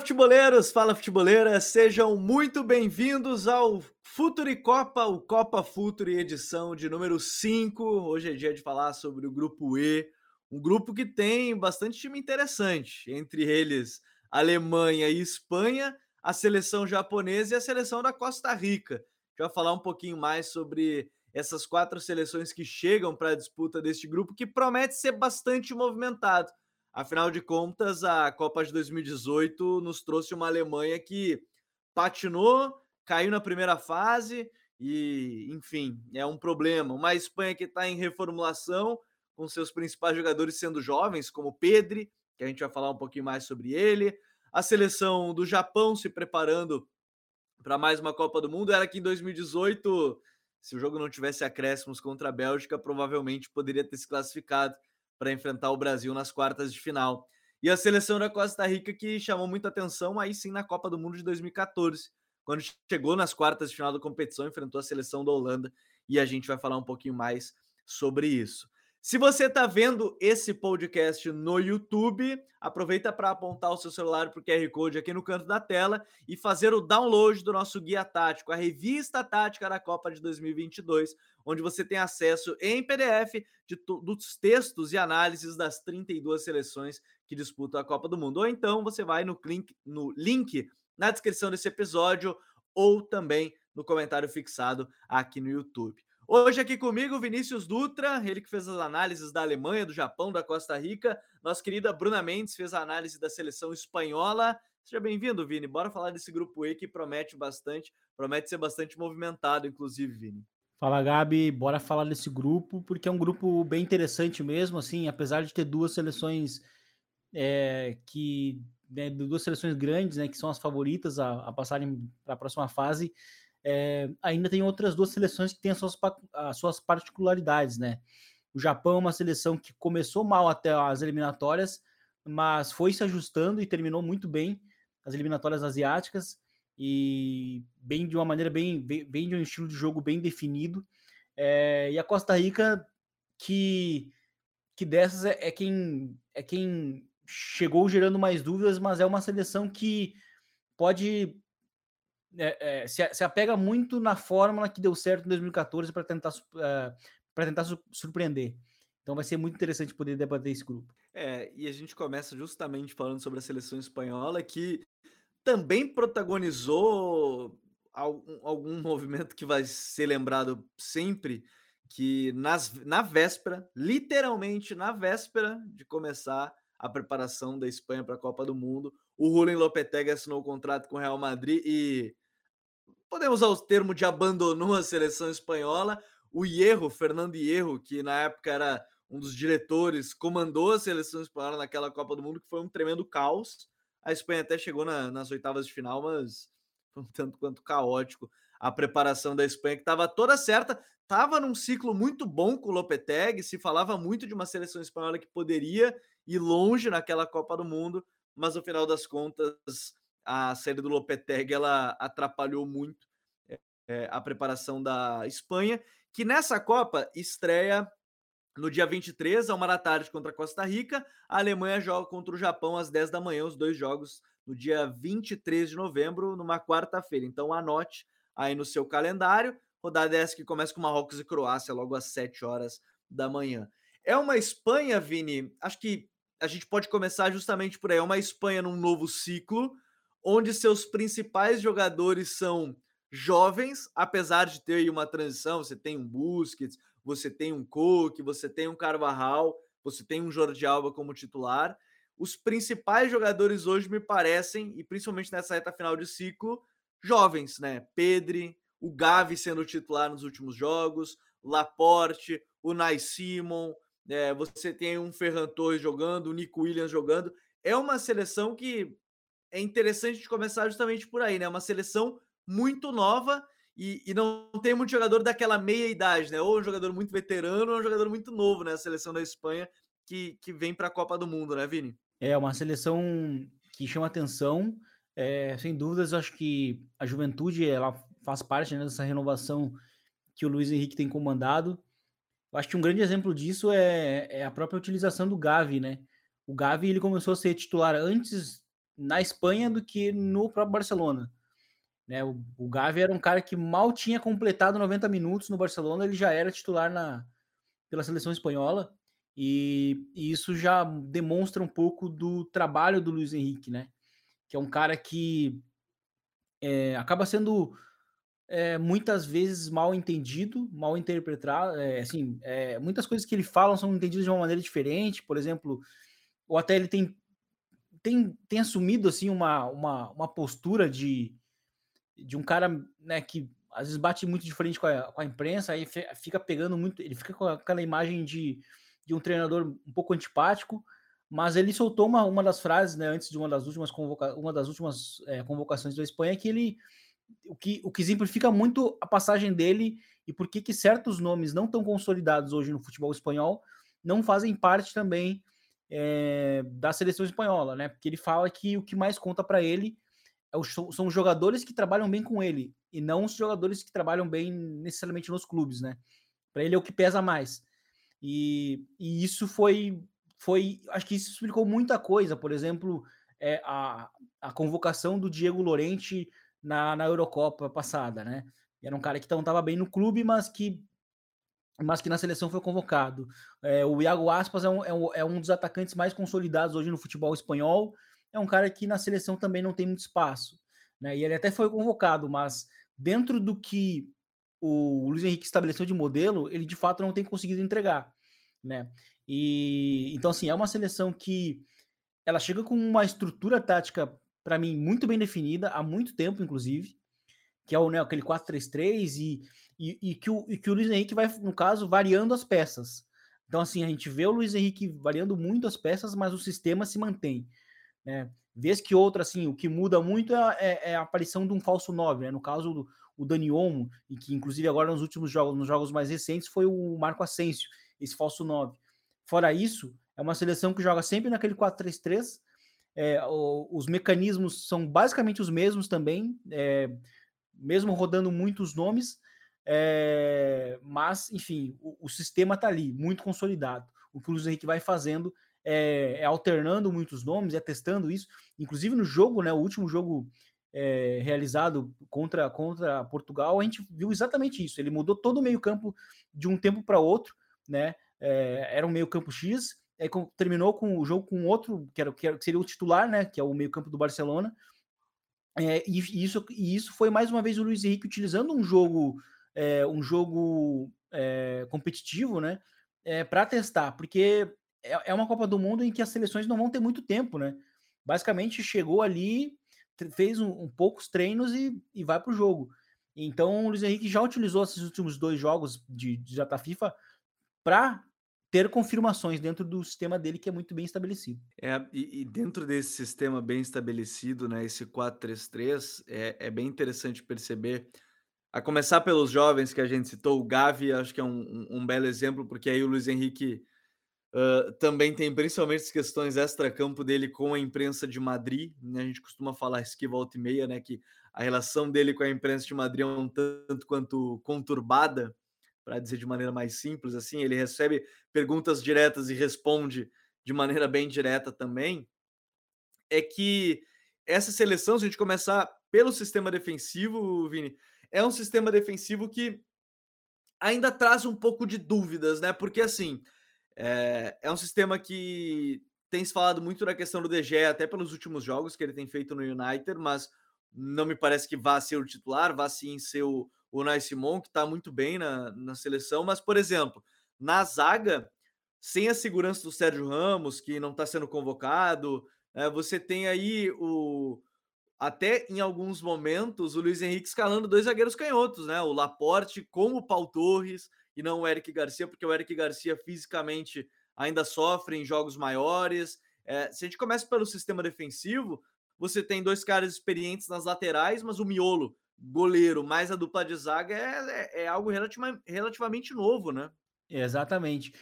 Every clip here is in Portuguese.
futeboleiros, fala futeboleiras, sejam muito bem-vindos ao Futuri Copa, o Copa Futuri edição de número 5. Hoje é dia de falar sobre o grupo E, um grupo que tem bastante time interessante, entre eles Alemanha e Espanha, a seleção japonesa e a seleção da Costa Rica. Já vai falar um pouquinho mais sobre essas quatro seleções que chegam para a disputa deste grupo, que promete ser bastante movimentado. Afinal de contas, a Copa de 2018 nos trouxe uma Alemanha que patinou, caiu na primeira fase e, enfim, é um problema. Uma Espanha que está em reformulação, com seus principais jogadores sendo jovens, como Pedri, que a gente vai falar um pouquinho mais sobre ele. A seleção do Japão se preparando para mais uma Copa do Mundo. Era que em 2018, se o jogo não tivesse acréscimos contra a Bélgica, provavelmente poderia ter se classificado para enfrentar o Brasil nas quartas de final. E a seleção da Costa Rica que chamou muita atenção aí sim na Copa do Mundo de 2014, quando chegou nas quartas de final da competição, enfrentou a seleção da Holanda e a gente vai falar um pouquinho mais sobre isso. Se você está vendo esse podcast no YouTube, aproveita para apontar o seu celular para o QR Code aqui no canto da tela e fazer o download do nosso guia tático, a revista tática da Copa de 2022, onde você tem acesso em PDF de dos textos e análises das 32 seleções que disputam a Copa do Mundo. Ou então você vai no no link na descrição desse episódio ou também no comentário fixado aqui no YouTube. Hoje aqui comigo, Vinícius Dutra, ele que fez as análises da Alemanha, do Japão, da Costa Rica. Nossa querida Bruna Mendes fez a análise da seleção espanhola. Seja bem-vindo, Vini. Bora falar desse grupo E que promete bastante, promete ser bastante movimentado, inclusive, Vini. Fala, Gabi. Bora falar desse grupo, porque é um grupo bem interessante mesmo, assim, apesar de ter duas seleções é, que né, duas seleções grandes, né, que são as favoritas a, a passarem para a próxima fase é, ainda tem outras duas seleções que têm as suas, as suas particularidades, né? O Japão é uma seleção que começou mal até as eliminatórias, mas foi se ajustando e terminou muito bem as eliminatórias asiáticas e bem de uma maneira bem, bem, bem de um estilo de jogo bem definido. É, e a Costa Rica que que dessas é, é, quem é quem chegou gerando mais dúvidas, mas é uma seleção que pode é, é, se, se, apega muito na fórmula que deu certo em 2014 para tentar, uh, tentar su surpreender. Então vai ser muito interessante poder debater esse grupo. É, e a gente começa justamente falando sobre a seleção espanhola, que também protagonizou algum, algum movimento que vai ser lembrado sempre, que nas, na véspera, literalmente na véspera de começar a preparação da Espanha para a Copa do Mundo, o Julen Lopetegui assinou o contrato com o Real Madrid e podemos usar o termo de abandonou a seleção espanhola. O Hierro, Fernando Hierro, que na época era um dos diretores, comandou a seleção espanhola naquela Copa do Mundo, que foi um tremendo caos. A Espanha até chegou na, nas oitavas de final, mas foi um tanto quanto caótico a preparação da Espanha, que estava toda certa, estava num ciclo muito bom com o Lopetegui, se falava muito de uma seleção espanhola que poderia ir longe naquela Copa do Mundo, mas no final das contas a série do Lopetegui ela atrapalhou muito é, a preparação da Espanha, que nessa Copa estreia no dia 23, a uma da tarde contra a Costa Rica. A Alemanha joga contra o Japão às 10 da manhã, os dois jogos no dia 23 de novembro, numa quarta-feira. Então anote aí no seu calendário. Rodada essa que começa com Marrocos e Croácia logo às 7 horas da manhã. É uma Espanha, Vini, acho que a gente pode começar justamente por aí. É uma Espanha num novo ciclo, onde seus principais jogadores são jovens, apesar de ter uma transição, você tem um Busquets, você tem um Cook, você tem um Carvajal, você tem um Jordi Alba como titular. Os principais jogadores hoje me parecem, e principalmente nessa reta final de ciclo, jovens, né? Pedri, o Gavi sendo titular nos últimos jogos, Laporte, o Nai Simon, é, você tem um Ferran Torres jogando, o Nico Williams jogando. É uma seleção que é interessante de começar justamente por aí, né? Uma seleção muito nova e, e, não tem muito jogador daquela meia idade, né? Ou um jogador muito veterano ou um jogador muito novo, né? A seleção da Espanha que, que vem para a Copa do Mundo, né, Vini? É uma seleção que chama atenção. É, sem dúvidas, eu acho que a juventude ela faz parte né, dessa renovação que o Luiz Henrique tem comandado. Eu acho que um grande exemplo disso é, é a própria utilização do Gavi, né? O Gavi ele começou a ser titular antes na Espanha do que no próprio Barcelona. Né, o, o Gavi era um cara que mal tinha completado 90 minutos no Barcelona, ele já era titular na, pela seleção espanhola, e, e isso já demonstra um pouco do trabalho do Luiz Henrique, né? Que é um cara que é, acaba sendo é, muitas vezes mal entendido, mal interpretado. É, assim, é, muitas coisas que ele fala são entendidas de uma maneira diferente, por exemplo, ou até ele tem, tem, tem assumido assim uma, uma, uma postura de, de um cara né, que às vezes bate muito diferente com a, com a imprensa, aí fica pegando muito, ele fica com aquela imagem de, de um treinador um pouco antipático, mas ele soltou uma, uma das frases, né, antes de uma das últimas, convoca uma das últimas é, convocações da Espanha, que ele o que, o que exemplifica muito a passagem dele e por que certos nomes não tão consolidados hoje no futebol espanhol não fazem parte também é, da seleção espanhola, né? Porque ele fala que o que mais conta para ele é o, são os jogadores que trabalham bem com ele e não os jogadores que trabalham bem necessariamente nos clubes, né? Para ele é o que pesa mais. E, e, isso foi, foi, acho que isso explicou muita coisa. Por exemplo, é, a, a convocação do Diego Lorente na, na Eurocopa passada, né? Era um cara que não estava bem no clube, mas que mas que na seleção foi convocado. É, o Iago Aspas é um, é, um, é um dos atacantes mais consolidados hoje no futebol espanhol. É um cara que na seleção também não tem muito espaço. Né? E ele até foi convocado, mas dentro do que o Luiz Henrique estabeleceu de modelo, ele de fato não tem conseguido entregar. Né? E então, assim, é uma seleção que ela chega com uma estrutura tática para mim, muito bem definida, há muito tempo, inclusive, que é o, né, aquele 4-3-3 e, e, e, que o, e que o Luiz Henrique vai, no caso, variando as peças. Então, assim, a gente vê o Luiz Henrique variando muito as peças, mas o sistema se mantém. Né? Vez que outra, assim, o que muda muito é, é, é a aparição de um falso 9, né? No caso, do, o Dani Olmo, e que inclusive agora nos últimos jogos, nos jogos mais recentes, foi o Marco Asensio, esse falso 9. Fora isso, é uma seleção que joga sempre naquele 4-3-3, é, os mecanismos são basicamente os mesmos também, é, mesmo rodando muitos nomes, é, mas, enfim, o, o sistema está ali, muito consolidado. O que o Luiz Henrique vai fazendo é, é, alternando muitos nomes, é testando isso. Inclusive no jogo, né, o último jogo é, realizado contra, contra Portugal, a gente viu exatamente isso. Ele mudou todo o meio-campo de um tempo para outro, né? É, era um meio-campo X, aí terminou com o jogo com outro, que, era, que, era, que seria o titular, né? Que é o meio-campo do Barcelona. É, e, isso, e isso foi mais uma vez o Luiz Henrique utilizando um jogo, é, um jogo é, competitivo, né? É, para testar, porque é, é, uma Copa do Mundo em que as seleções não vão ter muito tempo, né? Basicamente chegou ali, fez um, um poucos treinos e, e vai para o jogo. Então o Luiz Henrique já utilizou esses últimos dois jogos de, de data FIFA para ter confirmações dentro do sistema dele que é muito bem estabelecido. É, e, e dentro desse sistema bem estabelecido, né, esse 4-3-3, é, é bem interessante perceber, a começar pelos jovens que a gente citou, o Gavi, acho que é um, um, belo exemplo, porque aí o Luiz Henrique uh, também tem principalmente as questões extra-campo dele com a imprensa de Madrid, né, a gente costuma falar isso aqui volta e meia, né, que a relação dele com a imprensa de Madrid é um tanto quanto conturbada, para dizer de maneira mais simples, assim, ele recebe perguntas diretas e responde de maneira bem direta também, é que essa seleção, se a gente começar pelo sistema defensivo, Vini, é um sistema defensivo que ainda traz um pouco de dúvidas, né? Porque assim é, é um sistema que tem se falado muito na questão do DG, até pelos últimos jogos que ele tem feito no United, mas não me parece que vá ser o titular, vá sim ser o, o Nai Simon, que está muito bem na, na seleção, mas, por exemplo, na zaga, sem a segurança do Sérgio Ramos, que não está sendo convocado, é, você tem aí o. Até em alguns momentos, o Luiz Henrique escalando dois zagueiros canhotos, né? O Laporte com o Paul Torres e não o Eric Garcia, porque o Eric Garcia fisicamente ainda sofre em jogos maiores. É, se a gente começa pelo sistema defensivo, você tem dois caras experientes nas laterais, mas o miolo goleiro mais a dupla de zaga é, é, é algo relativa, relativamente novo, né? Exatamente.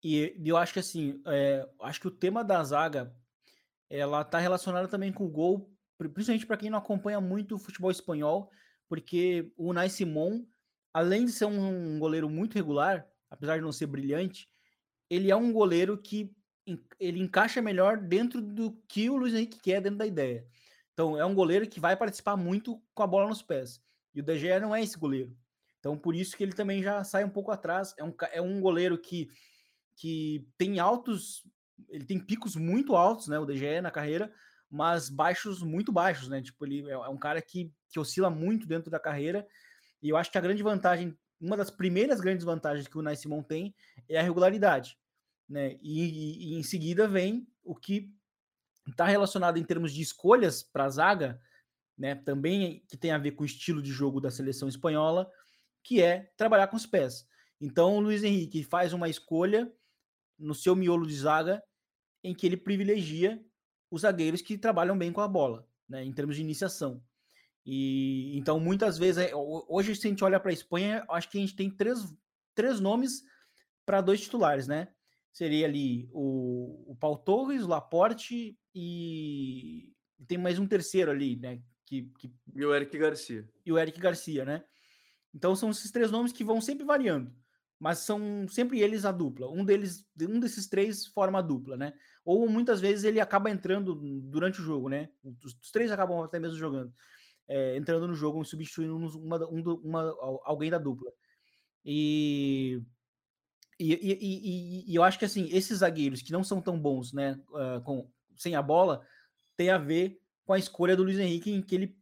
E, eu acho que assim, é, acho que o tema da zaga ela tá relacionada também com o gol, principalmente para quem não acompanha muito o futebol espanhol, porque o Unai Simon, além de ser um goleiro muito regular, apesar de não ser brilhante, ele é um goleiro que ele encaixa melhor dentro do que o Luiz Henrique quer dentro da ideia. Então, é um goleiro que vai participar muito com a bola nos pés. E o De Gea não é esse goleiro. Então, por isso que ele também já sai um pouco atrás. É um, é um goleiro que, que tem altos, ele tem picos muito altos, né? O De Gea na carreira, mas baixos muito baixos, né? Tipo, ele é, é um cara que, que oscila muito dentro da carreira. E eu acho que a grande vantagem, uma das primeiras grandes vantagens que o Nai Simon tem é a regularidade, né? E, e, e em seguida vem o que está relacionado em termos de escolhas para a zaga, né? Também que tem a ver com o estilo de jogo da seleção espanhola que é trabalhar com os pés. Então, o Luiz Henrique faz uma escolha no seu miolo de zaga em que ele privilegia os zagueiros que trabalham bem com a bola, né, em termos de iniciação. E então, muitas vezes, é, hoje, se a gente olha para a Espanha, acho que a gente tem três, três nomes para dois titulares, né? Seria ali o, o Paul Torres, o Laporte e, e tem mais um terceiro ali, né? Que, que... E o Eric Garcia. E o Eric Garcia, né? Então são esses três nomes que vão sempre variando, mas são sempre eles a dupla. Um deles, um desses três forma a dupla, né? Ou muitas vezes ele acaba entrando durante o jogo, né? Os, os três acabam até mesmo jogando, é, entrando no jogo, substituindo uma, uma, uma, alguém da dupla. E e, e, e, e, eu acho que assim esses zagueiros que não são tão bons, né, uh, com, sem a bola, tem a ver com a escolha do Luiz Henrique em que ele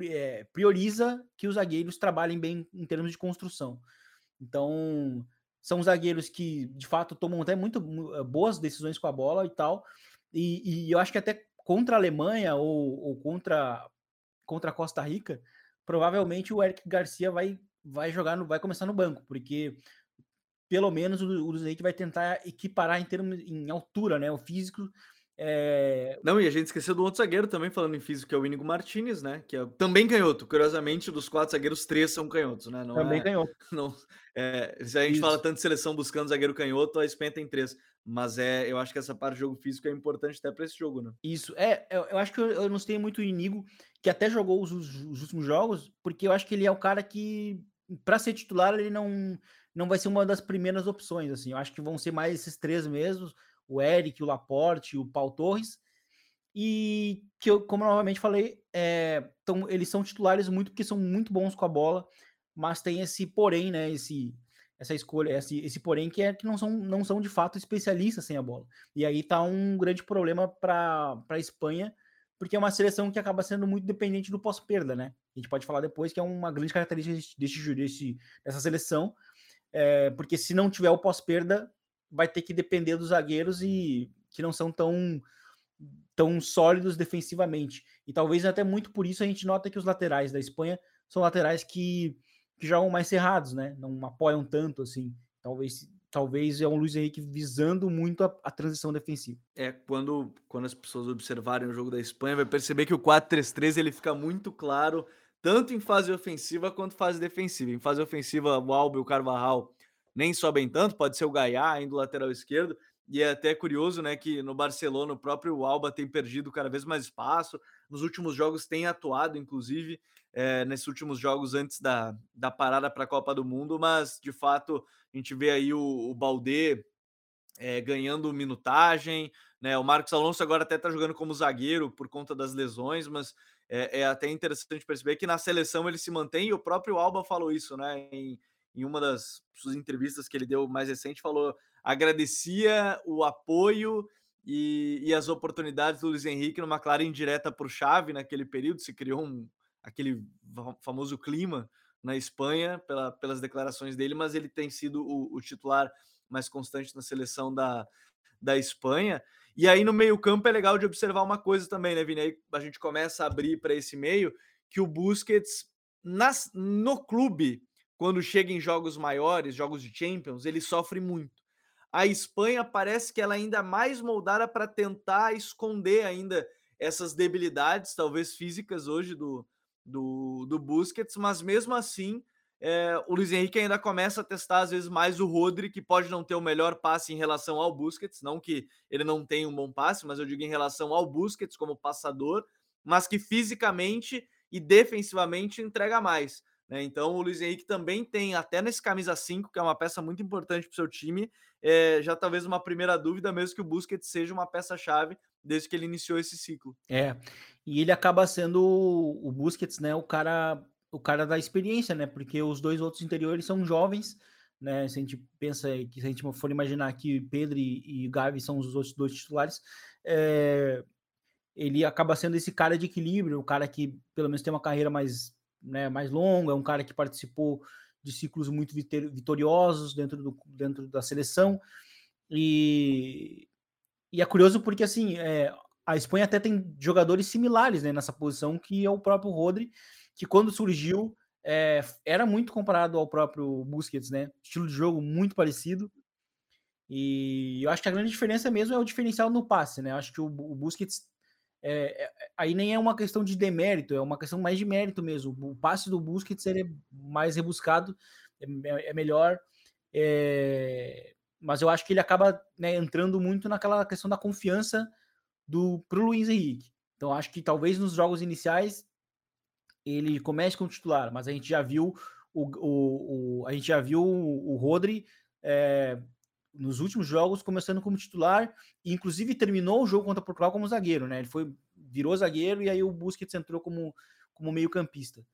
é, prioriza que os zagueiros trabalhem bem em termos de construção. Então, são zagueiros que, de fato, tomam até muito eh, boas decisões com a bola e tal. E, e eu acho que até contra a Alemanha ou, ou, contra, contra a Costa Rica, provavelmente o Eric Garcia vai, vai jogar, no, vai começar no banco, porque pelo menos o, o Luiz Henrique vai tentar equiparar em termos em altura, né? O físico é... Não, e a gente esqueceu do outro zagueiro também, falando em físico, que é o Inigo Martinez, né? Que é também canhoto. Curiosamente, dos quatro zagueiros, três são canhotos, né? Não também é... canhoto. Não, é... Se a gente Isso. fala tanto de seleção buscando zagueiro canhoto, a Espanha tem três. Mas é, eu acho que essa parte de jogo físico é importante até para esse jogo, né? Isso, é, eu, eu acho que eu, eu não sei muito o Inigo, que até jogou os, os, os últimos jogos, porque eu acho que ele é o cara que, para ser titular, ele não, não vai ser uma das primeiras opções, assim. Eu acho que vão ser mais esses três mesmos, o Eric, o Laporte, o Paul Torres, e que eu, como eu novamente falei, é, tão, eles são titulares muito porque são muito bons com a bola, mas tem esse porém, né? Esse, essa escolha, esse, esse porém que é que não são, não são de fato especialistas sem a bola. E aí tá um grande problema para a Espanha, porque é uma seleção que acaba sendo muito dependente do pós-perda, né? A gente pode falar depois que é uma grande característica desse, desse, dessa seleção, é, porque se não tiver o pós-perda, vai ter que depender dos zagueiros e que não são tão tão sólidos defensivamente. E talvez até muito por isso a gente nota que os laterais da Espanha são laterais que, que jogam mais cerrados, né? Não apoiam tanto assim. Talvez talvez é um Luiz Henrique visando muito a, a, transição defensiva. É, quando, quando as pessoas observarem o jogo da Espanha, vai perceber que o 4-3-3 ele fica muito claro, tanto em fase ofensiva quanto fase defensiva. Em fase ofensiva, o Alba e o Carvajal nem sobem tanto, pode ser o Gaiá ainda lateral esquerdo, e é até curioso, né, que no Barcelona o próprio Alba tem perdido cada vez mais espaço. Nos últimos jogos tem atuado, inclusive, é, nesses últimos jogos antes da, da parada para a Copa do Mundo, mas de fato a gente vê aí o, o Balde é, ganhando minutagem, né? O Marcos Alonso agora até está jogando como zagueiro por conta das lesões, mas é, é, até interessante perceber que na seleção ele se mantém, e o próprio Alba falou isso, né? Em, em uma das suas entrevistas que ele deu mais recente, falou agradecia o apoio e, e, as oportunidades do Luiz Henrique numa clara indireta o Xavi naquele período, se criou um, aquele famoso clima na Espanha pela, pelas declarações dele, mas ele tem sido o, o, titular mais constante na seleção da, da Espanha. E aí no meio campo é legal de observar uma coisa também, né, Vini? Aí a gente começa a abrir para esse meio que o Busquets nas, no clube quando chega em jogos maiores, jogos de Champions, ele sofre muito. A Espanha parece que ela é ainda mais moldada para tentar esconder ainda essas debilidades, talvez físicas hoje do, do, do Busquets, mas mesmo assim é, o Luiz Henrique ainda começa a testar às vezes mais o Rodri, que pode não ter o melhor passe em relação ao Busquets, não que ele não tenha um bom passe, mas eu digo em relação ao Busquets como passador, mas que fisicamente e defensivamente entrega mais. Né? Então o Luiz Henrique também tem, até nesse camisa 5, que é uma peça muito importante para o seu time, é, já talvez uma primeira dúvida, mesmo que o Busquets seja uma peça-chave desde que ele iniciou esse ciclo. É, e ele acaba sendo o Busquets, né, o cara, o cara da experiência, né, porque os dois outros interiores são jovens, né, se a gente pensa que se a gente for imaginar que Pedro e, e Gavi são os outros dois titulares, é, ele acaba sendo esse cara de equilíbrio, o cara que pelo menos tem uma carreira mais, né, mais longa, é um cara que participou de ciclos muito vitoriosos dentro, do, dentro da seleção. E, e é curioso porque assim é, a Espanha até tem jogadores similares né, nessa posição, que é o próprio Rodri, que quando surgiu é, era muito comparado ao próprio Busquets, né? Estilo de jogo muito parecido. E eu acho que a grande diferença mesmo é o diferencial no passe, né? Eu acho que o, o Busquets é, é, aí nem é uma questão de demérito, é uma questão mais de mérito mesmo. O passe do Busquets é mais rebuscado, é, é, é melhor, é, mas eu acho que ele acaba né, entrando muito naquela questão da confiança do pro Luiz Henrique. Então acho que talvez nos jogos iniciais ele comece com o titular, mas a gente já viu o, o, o a gente já viu o, o Rodri é, nos últimos jogos começando como titular e inclusive terminou o jogo contra Portugal como zagueiro, né? Ele foi virou zagueiro e aí o Busquets entrou como como meio-campista.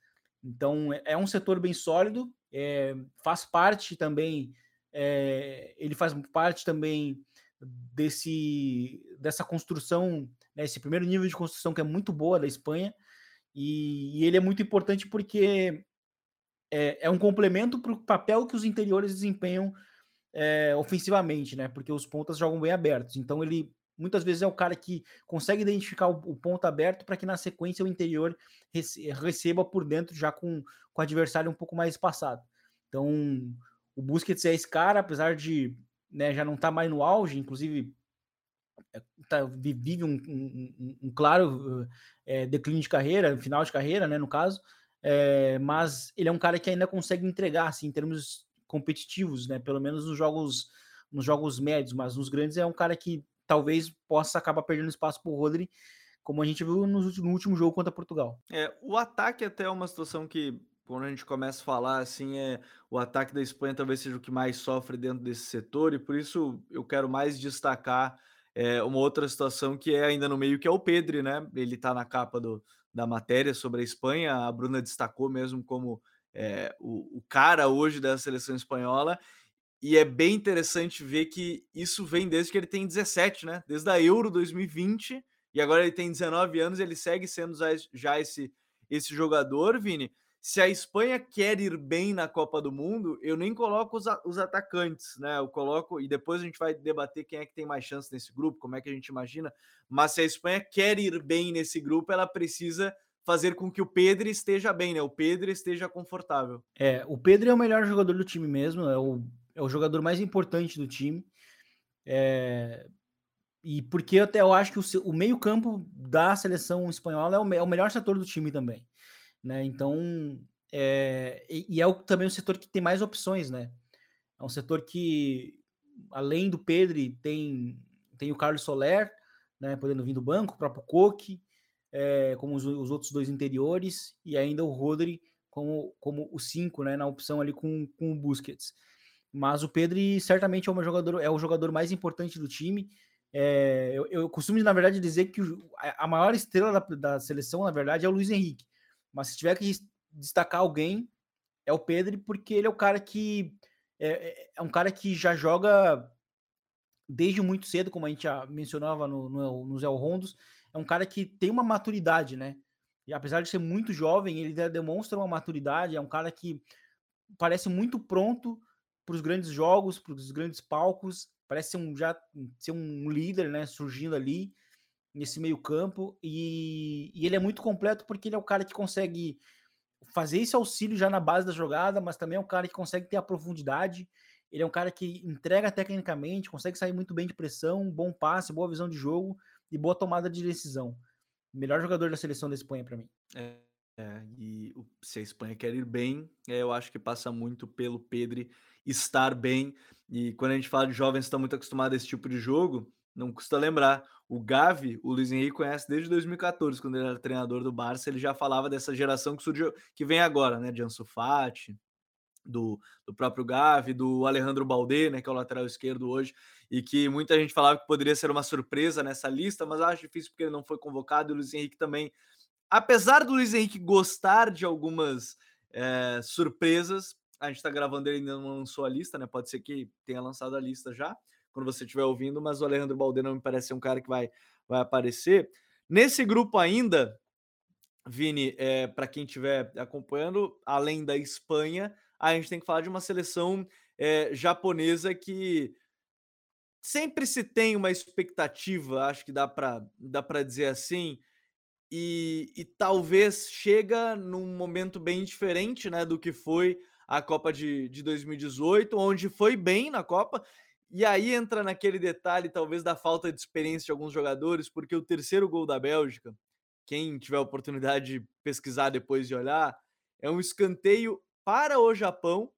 Então é, é um setor bem sólido, é, faz parte também, é, ele faz parte também desse dessa construção, né, esse primeiro nível de construção que é muito boa da Espanha e, e ele é muito importante porque é, é um complemento para o papel que os interiores desempenham é, ofensivamente, né? Porque os pontas jogam bem abertos. Então ele muitas vezes é o cara que consegue identificar o, o ponto aberto para que na sequência o interior receba por dentro já com, com o adversário um pouco mais espaçado. Então o Busquets é esse cara, apesar de né, já não estar tá mais no auge, inclusive é, tá, vive um, um, um claro é, declínio de carreira, final de carreira, né, no caso, é, mas ele é um cara que ainda consegue entregar, assim, em termos competitivos, né? Pelo menos nos jogos nos jogos médios, mas nos grandes é um cara que talvez possa acabar perdendo espaço para o Rodri, como a gente viu no, no, último jogo contra Portugal. É, o ataque até é uma situação que quando a gente começa a falar assim, é o ataque da Espanha talvez seja o que mais sofre dentro desse setor e por isso eu quero mais destacar é, uma outra situação que é ainda no meio que é o Pedri, né? Ele está na capa do, da matéria sobre a Espanha, a Bruna destacou mesmo como é, o, o cara hoje da seleção espanhola. E é bem interessante ver que isso vem desde que ele tem 17, né? Desde a Euro 2020, e agora ele tem 19 anos, ele segue sendo já esse, esse jogador, Vini. Se a Espanha quer ir bem na Copa do Mundo, eu nem coloco os, os atacantes, né? Eu coloco, e depois a gente vai debater quem é que tem mais chance nesse grupo, como é que a gente imagina. Mas se a Espanha quer ir bem nesse grupo, ela precisa fazer com que o Pedro esteja bem, né? O Pedro esteja confortável. É, o Pedro é o melhor jogador do time mesmo, é o, é o jogador mais importante do time. É, e porque até eu acho que o, o meio-campo da seleção espanhola é o, é o, melhor setor do time também. Né? Então, é, e, e, é o, também o setor que tem mais opções, né? É um setor que, além do Pedro, tem, tem o Carlos Soler, né, podendo vir do banco, o próprio Coque, é, como os, os, outros dois interiores, e ainda o Rodri como, como o 5, né, na opção ali com, com o Busquets. Mas o Pedro certamente é, o jogador, é o jogador mais importante do time. É, eu, eu, costumo, na verdade, dizer que a maior estrela da, da, seleção, na verdade, é o Luiz Henrique. Mas se tiver que destacar alguém, é o Pedro, porque ele é o cara que é, é, é um cara que já joga desde muito cedo, como a gente já mencionava no, no, no Zé Rondos, é um cara que tem uma maturidade, né? E apesar de ser muito jovem, ele demonstra uma maturidade, é um cara que parece muito pronto para os grandes jogos, para os grandes palcos, parece ser um, já ser um líder, né, surgindo ali nesse meio campo, e, e ele é muito completo porque ele é o cara que consegue fazer esse auxílio já na base da jogada, mas também é um cara que consegue ter a profundidade, ele é um cara que entrega tecnicamente, consegue sair muito bem de pressão, bom passe, boa visão de jogo, e boa tomada de decisão. Melhor jogador da seleção da Espanha para mim. É, é, e se a Espanha quer ir bem, é, eu acho que passa muito pelo Pedri estar bem. E quando a gente fala de jovens que estão muito acostumados a esse tipo de jogo, não custa lembrar. O Gavi, o Luiz Henrique conhece desde 2014, quando ele era treinador do Barça, ele já falava dessa geração que surgiu, que vem agora, né? De Ansu Fati, do, do próprio Gavi, do Alejandro Balde, né? Que é o lateral esquerdo hoje, e que muita gente falava que poderia ser uma surpresa nessa lista, mas acho difícil porque ele não foi convocado, e o Luiz Henrique também. Apesar do Luiz Henrique gostar de algumas é, surpresas, a gente está gravando ele ainda não lançou a lista, né? Pode ser que tenha lançado a lista já quando você estiver ouvindo, mas o Alejandro Balde não me parece ser um cara que vai, vai aparecer. Nesse grupo ainda, Vini, é, para quem estiver acompanhando, além da Espanha, a gente tem que falar de uma seleção é, japonesa que sempre se tem uma expectativa, acho que dá para dá dizer assim, e, e, talvez chega num momento bem diferente né, do que foi a Copa de, de 2018, onde foi bem na Copa e aí entra naquele detalhe, talvez, da falta de experiência de alguns jogadores, porque o terceiro gol da Bélgica, quem tiver a oportunidade de pesquisar depois de olhar, é um escanteio para o Japão.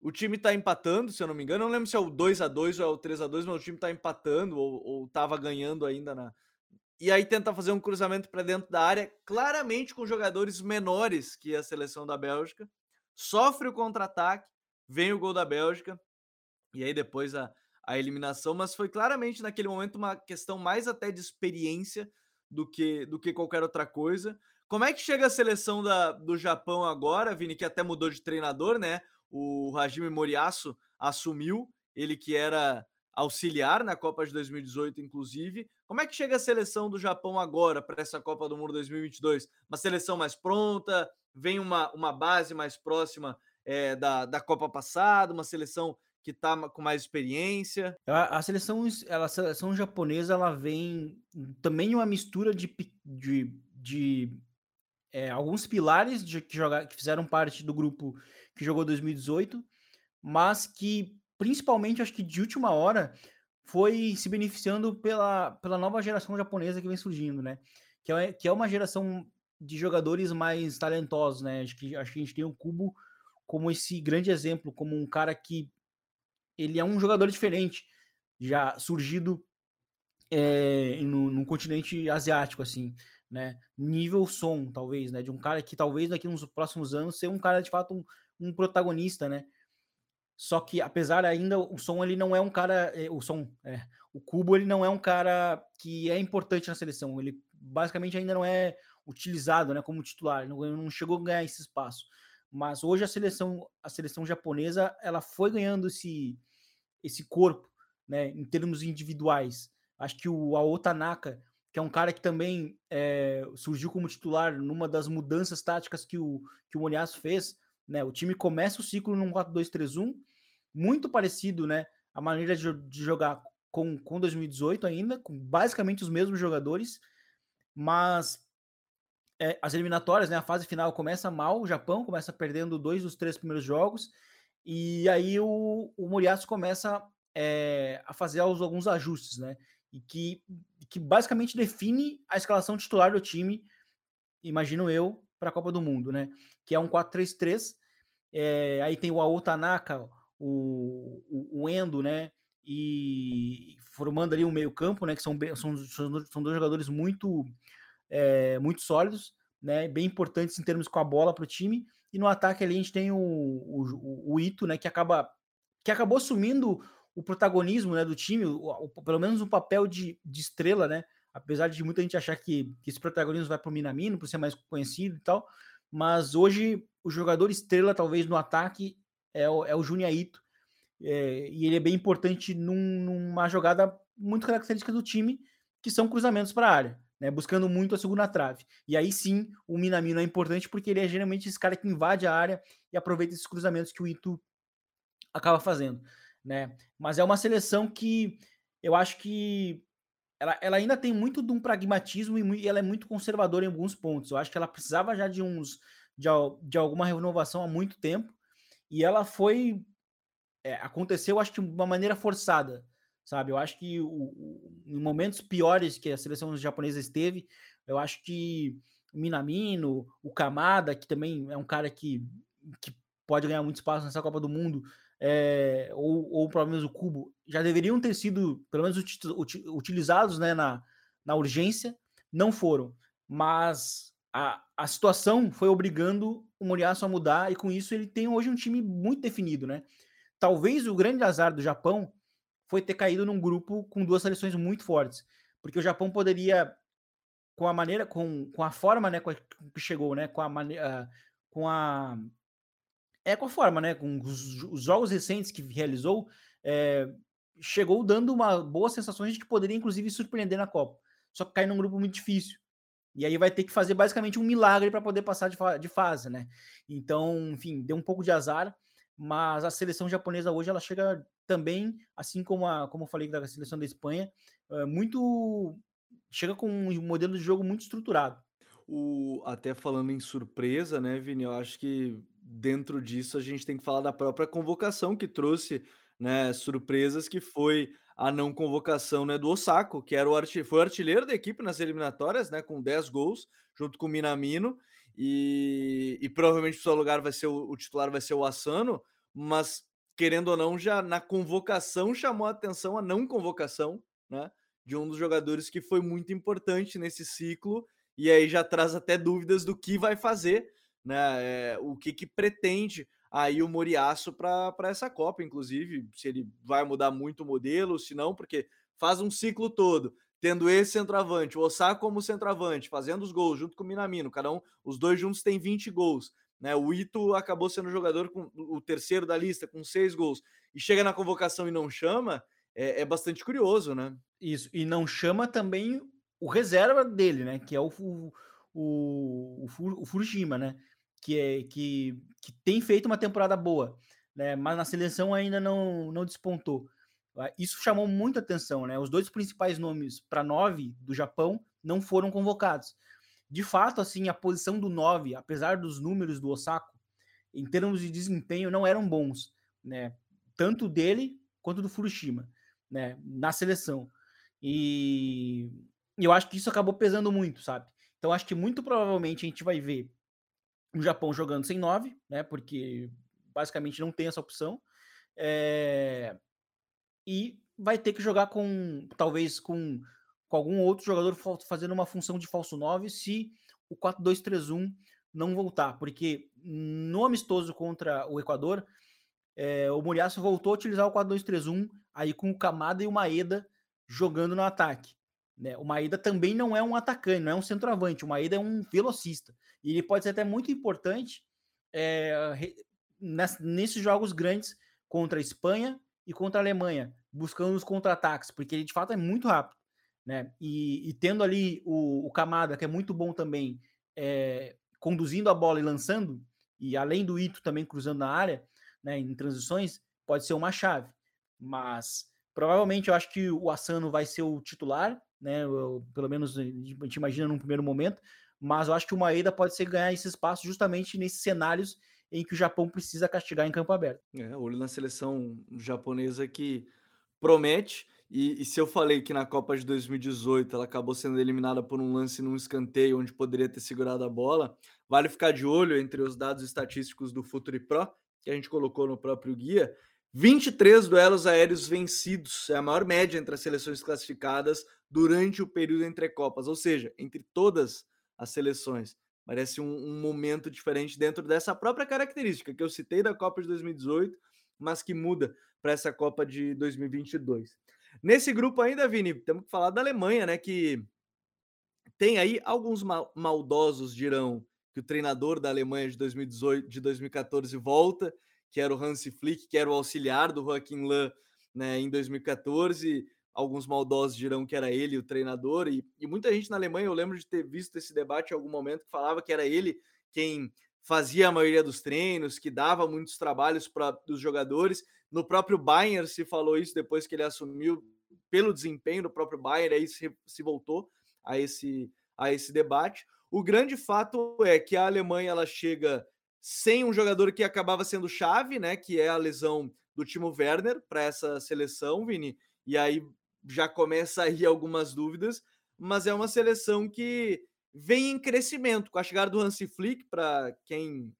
O time está empatando, se eu não me engano. Eu não lembro se é o 2 a 2 ou é o 3 a 2 mas o time está empatando ou estava ganhando ainda na. E aí tenta fazer um cruzamento para dentro da área, claramente com jogadores menores que a seleção da Bélgica. Sofre o contra-ataque, vem o gol da Bélgica e aí depois a, a eliminação, mas foi claramente naquele momento uma questão mais até de experiência do que, do que qualquer outra coisa. Como é que chega a seleção da, do Japão agora, Vini, que até mudou de treinador, né? O Hajime Moriaço assumiu, ele que era auxiliar na Copa de 2018, inclusive. Como é que chega a seleção do Japão agora para essa Copa do Mundo 2022? Uma seleção mais pronta? Vem uma, uma base mais próxima é, da, da Copa passada? Uma seleção que está com mais experiência. A, a, seleção, ela, a seleção japonesa, ela vem também uma mistura de, de, de é, alguns pilares de, que, joga, que fizeram parte do grupo que jogou 2018, mas que principalmente, acho que de última hora, foi se beneficiando pela, pela nova geração japonesa que vem surgindo, né? Que é, que é uma geração de jogadores mais talentosos, né? Acho que, acho que a gente tem o Kubo como esse grande exemplo, como um cara que ele é um jogador diferente, já surgido é, no, no, continente asiático, assim, né? Nível som, talvez, né? De um cara que talvez daqui nos próximos anos ser um cara de fato um, um protagonista, né? Só que apesar ainda o som ele não é um cara, é, o som, é, o Cubo ele não é um cara que é importante na seleção. Ele basicamente ainda não é utilizado, né, como titular. Não, não chegou a ganhar esse espaço. Mas hoje a seleção, a seleção japonesa, ela foi ganhando esse esse corpo, né, em termos individuais. Acho que o Aotanaka, que é um cara que também é, surgiu como titular numa das mudanças táticas que o, que o Moniaço fez, né, o time começa o ciclo num 4-2-3-1, muito parecido, né, a maneira de, de jogar com, com 2018 ainda, com basicamente os mesmos jogadores, mas é, as eliminatórias, né, a fase final começa mal, o Japão começa perdendo dois dos três primeiros jogos, e aí o, o Moriaço começa é, a fazer alguns ajustes, né? E que, que basicamente define a escalação titular do time, imagino eu, para a Copa do Mundo, né? Que é um 4-3-3. É, aí tem o Ao Tanaka, o, o, o, Endo, né? E formando ali um meio-campo, né? Que são, são, são dois jogadores muito, é, muito sólidos, né? Bem importantes em termos com a bola para o time. E no ataque ali a gente tem o, o, o Ito, né, que acaba que acabou assumindo o protagonismo né, do time, o, o, pelo menos um papel de, de estrela, né? Apesar de muita gente achar que, que esse protagonismo vai para o Minamino, por ser mais conhecido e tal. Mas hoje o jogador estrela, talvez, no ataque é o, é o. É, e ele é bem importante num, numa jogada muito característica do time, que são cruzamentos para a área né, buscando muito a segunda trave. E aí sim, o Minamino é importante porque ele é geralmente esse cara que invade a área e aproveita esses cruzamentos que o Itu acaba fazendo, né? Mas é uma seleção que eu acho que ela, ela ainda tem muito de um pragmatismo e, e ela é muito conservadora em alguns pontos. Eu acho que ela precisava já de uns de, de alguma renovação há muito tempo e ela foi é, aconteceu, acho que de uma maneira forçada sabe? Eu acho que o, o, em momentos piores que a seleção japonesa esteve, eu acho que o Minamino, o Kamada, que também é um cara que, que pode ganhar muito espaço nessa Copa do Mundo, é, ou, ou pelo menos o cubo, já deveriam ter sido, pelo menos, utilizados né, na, na urgência, não foram. Mas a, a situação foi obrigando o Moriaço a mudar, e com isso ele tem hoje um time muito definido, né? Talvez o grande azar do Japão foi ter caído num grupo com duas seleções muito fortes, porque o Japão poderia, com a maneira, com, com a forma, né, que chegou, né, com a maneira, com a é com a forma, né? Com os, os jogos recentes que realizou, é, chegou dando uma boa sensação de que poderia, inclusive, surpreender na Copa. Só que cai num grupo muito difícil. E aí vai ter que fazer basicamente um milagre para poder passar de, fa de, fase, né? Então, enfim, deu um pouco de azar, mas a seleção japonesa hoje ela chega também, assim como a, como eu falei da seleção da Espanha, é, muito chega com um modelo de jogo muito estruturado. O, até falando em surpresa, né, Vini? Eu acho que dentro disso a gente tem que falar da própria convocação que trouxe, né, surpresas, que foi a não convocação, né, do Osako, que era o foi o artilheiro da equipe nas eliminatórias, né, com 10 gols, junto com o Minamino, e, e provavelmente o seu lugar vai ser o, o titular vai ser o Asano, mas querendo ou não, já na convocação chamou a atenção a não convocação, né, de um dos jogadores que foi muito importante nesse ciclo, e aí já traz até dúvidas do que vai fazer né? É, o que, que pretende aí o Moriaço para essa Copa, inclusive, se ele vai mudar muito o modelo, se não, porque faz um ciclo todo, tendo esse centroavante, o Osaka como centroavante, fazendo os gols junto com o Minamino, cada um, os dois juntos têm 20 gols. Né, o Ito acabou sendo jogador com o terceiro da lista, com seis gols, e chega na convocação e não chama, é, é bastante curioso, né? Isso, e não chama também o reserva dele, né? Que é o, o, o, o Furushima, né? Que, é, que, que tem feito uma temporada boa, né? mas na seleção ainda não, não despontou. Ah, isso chamou muita atenção, né? Os dois principais nomes para nove do Japão não foram convocados. De fato, assim, a posição do nove, apesar dos números do Osako, em termos de desempenho, não eram bons, né? Tanto dele quanto do Furushima, né? Na seleção. E eu acho que isso acabou pesando muito, sabe? Então, acho que muito provavelmente a gente vai ver o Japão jogando sem 9, né? Porque basicamente não tem essa opção. É... E vai ter que jogar com, talvez, com, com algum outro jogador fazendo uma função de falso 9 se o 4-2-3-1 não voltar. Porque no amistoso contra o Equador, é, o Moriaço voltou a utilizar o 4-2-3-1 aí com o Kamada e o Maeda jogando no ataque. Né? O Maeda também não é um atacante, não é um centroavante. O Maeda é um velocista. E ele pode ser até muito importante é, nesses jogos grandes contra a Espanha e contra a Alemanha, buscando os contra-ataques, porque ele de fato é muito rápido. Né? E, e tendo ali o, o, Camada, que é muito bom também, é, conduzindo a bola e lançando, e além do Ito também cruzando na área, né, em transições, pode ser uma chave. Mas provavelmente eu acho que o Assano vai ser o titular, né? Eu, pelo menos a gente imagina num primeiro momento, mas eu acho que o Maeda pode ser ganhar esse espaço justamente nesses cenários em que o Japão precisa castigar em campo aberto. É, olho na seleção japonesa que promete. E, e, se eu falei que na Copa de 2018 ela acabou sendo eliminada por um lance num escanteio onde poderia ter segurado a bola, vale ficar de olho entre os dados estatísticos do Futuri Pro, que a gente colocou no próprio guia. 23 duelos aéreos vencidos, é a maior média entre as seleções classificadas durante o período entre Copas, ou seja, entre todas as seleções. Parece um, um, momento diferente dentro dessa própria característica que eu citei da Copa de 2018, mas que muda para essa Copa de 2022. Nesse grupo ainda, Vini, temos que falar da Alemanha, né? Que tem aí alguns mal maldosos dirão que o treinador da Alemanha de 2018, de 2014 volta, que era o Hansi Flick, que era o auxiliar do Joachim Löw, né, em 2014 alguns maldosos dirão que era ele o treinador, e, e, muita gente na Alemanha, eu lembro de ter visto esse debate em algum momento, que falava que era ele quem fazia a maioria dos treinos, que dava muitos trabalhos para os jogadores. No próprio Bayern se falou isso depois que ele assumiu, pelo desempenho do próprio Bayern, aí se, se voltou a esse, a esse debate. O grande fato é que a Alemanha ela chega sem um jogador que acabava sendo chave, né, que é a lesão do Timo Werner para essa seleção, Vini. E aí já começa aí algumas dúvidas, mas é uma seleção que vem em crescimento. Com a chegada do Hansi Flick, para quem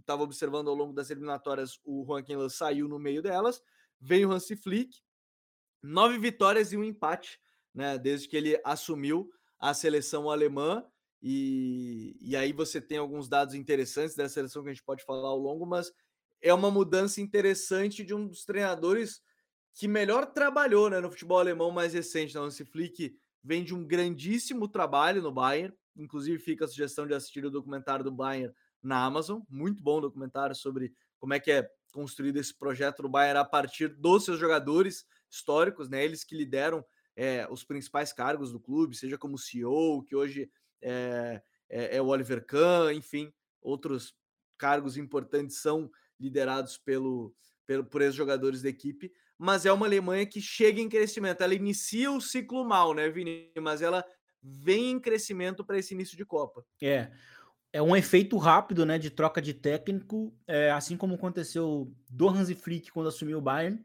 estava é, observando ao longo das eliminatórias, o Joaquim Lã saiu no meio delas. Veio o Hansi Flick, nove vitórias e um empate, né? Desde que ele assumiu a seleção alemã. E, e aí você tem alguns dados interessantes da seleção que a gente pode falar ao longo, mas é uma mudança interessante de um dos treinadores que melhor trabalhou né, no futebol alemão mais recente. Né? O Hansi Flick vem de um grandíssimo trabalho no Bayern, inclusive fica a sugestão de assistir o documentário do Bayern na Amazon, muito bom documentário sobre como é que é construído esse projeto do Bayern a partir dos seus jogadores históricos, né? Eles que lideram é, os principais cargos do clube, seja como CEO, que hoje é, é, é o Oliver Kahn, enfim, outros cargos importantes são liderados pelo, pelo por esses jogadores da equipe, mas é uma Alemanha que chega em crescimento. Ela inicia o ciclo mal, né, Vini? Mas ela vem em crescimento para esse início de Copa. É. É um efeito rápido, né, de troca de técnico, é, assim como aconteceu do Hansi Flick quando assumiu o Bayern.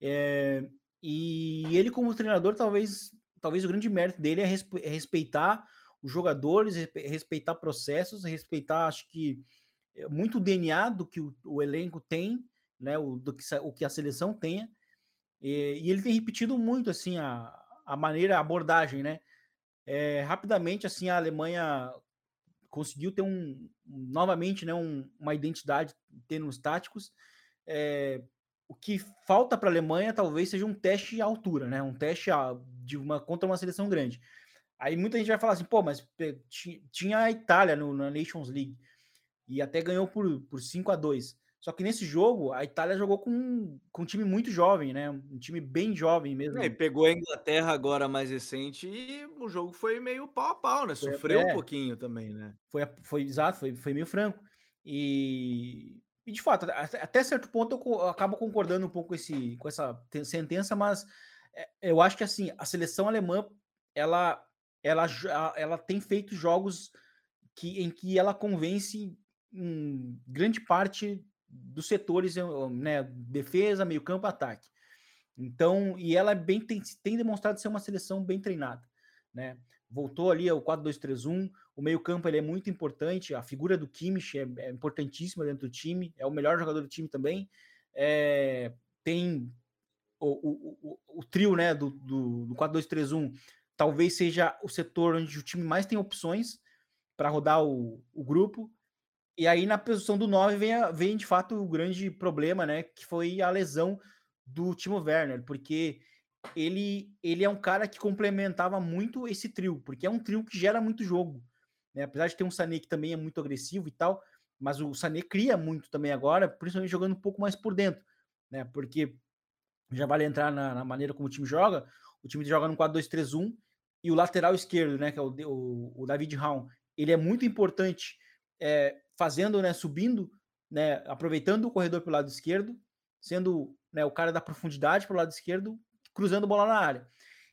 É, e ele como treinador, talvez, talvez o grande mérito dele é, é respeitar os jogadores, respeitar processos, respeitar, acho que, é, muito o DNA do que o, o elenco tem, né, o, do que, o que a seleção tenha, e, e ele tem repetido muito, assim, a, a maneira, a abordagem, né, é, rapidamente, assim, a Alemanha conseguiu ter um, novamente, né, um, uma identidade em termos táticos, é, o que falta para a Alemanha talvez seja um teste à altura, né? Um teste a, de uma contra uma seleção grande. Aí muita gente vai falar assim, pô, mas tinha a Itália no, na Nations League e até ganhou por, por 5 a 2 Só que nesse jogo, a Itália jogou com, com um time muito jovem, né? Um time bem jovem mesmo. É, pegou a Inglaterra agora mais recente e o jogo foi meio pau a pau, né? Sofreu é, um pouquinho também, né? Foi, foi exato, foi, foi meio franco. E, e de fato, até certo ponto eu acabo concordando um pouco com, esse, com essa sentença, mas é, eu acho que assim, a seleção alemã ela ela, ela tem feito jogos que, em que ela convence em grande parte dos setores, né, defesa, meio campo, ataque. Então, e ela é bem tem, tem demonstrado ser uma seleção bem treinada, né? Voltou ali ao 4-2-3-1, o meio-campo ele é muito importante, a figura do Kimmich é, é, importantíssima dentro do time, é o melhor jogador do time também. É, tem o, o, o, o, trio né, do, do, do 4-2-3-1 talvez seja o setor onde o time mais tem opções para rodar o, o, grupo. E aí, na posição do 9, vem, vem de fato o grande problema, né? Que foi a lesão do Timo Werner, porque ele, ele é um cara que complementava muito esse trio, porque é um trio que gera muito jogo. Né? Apesar de ter um Sané que também é muito agressivo e tal, mas o Sané cria muito também agora, principalmente jogando um pouco mais por dentro, né? Porque já vale entrar na, na maneira como o time joga. O time joga no 4-2-3-1 e o lateral esquerdo, né, que é o, o, o David Raum, ele é muito importante é, fazendo, né, subindo, né, aproveitando o corredor pelo lado esquerdo, sendo né, o cara da profundidade pelo lado esquerdo, cruzando bola na área.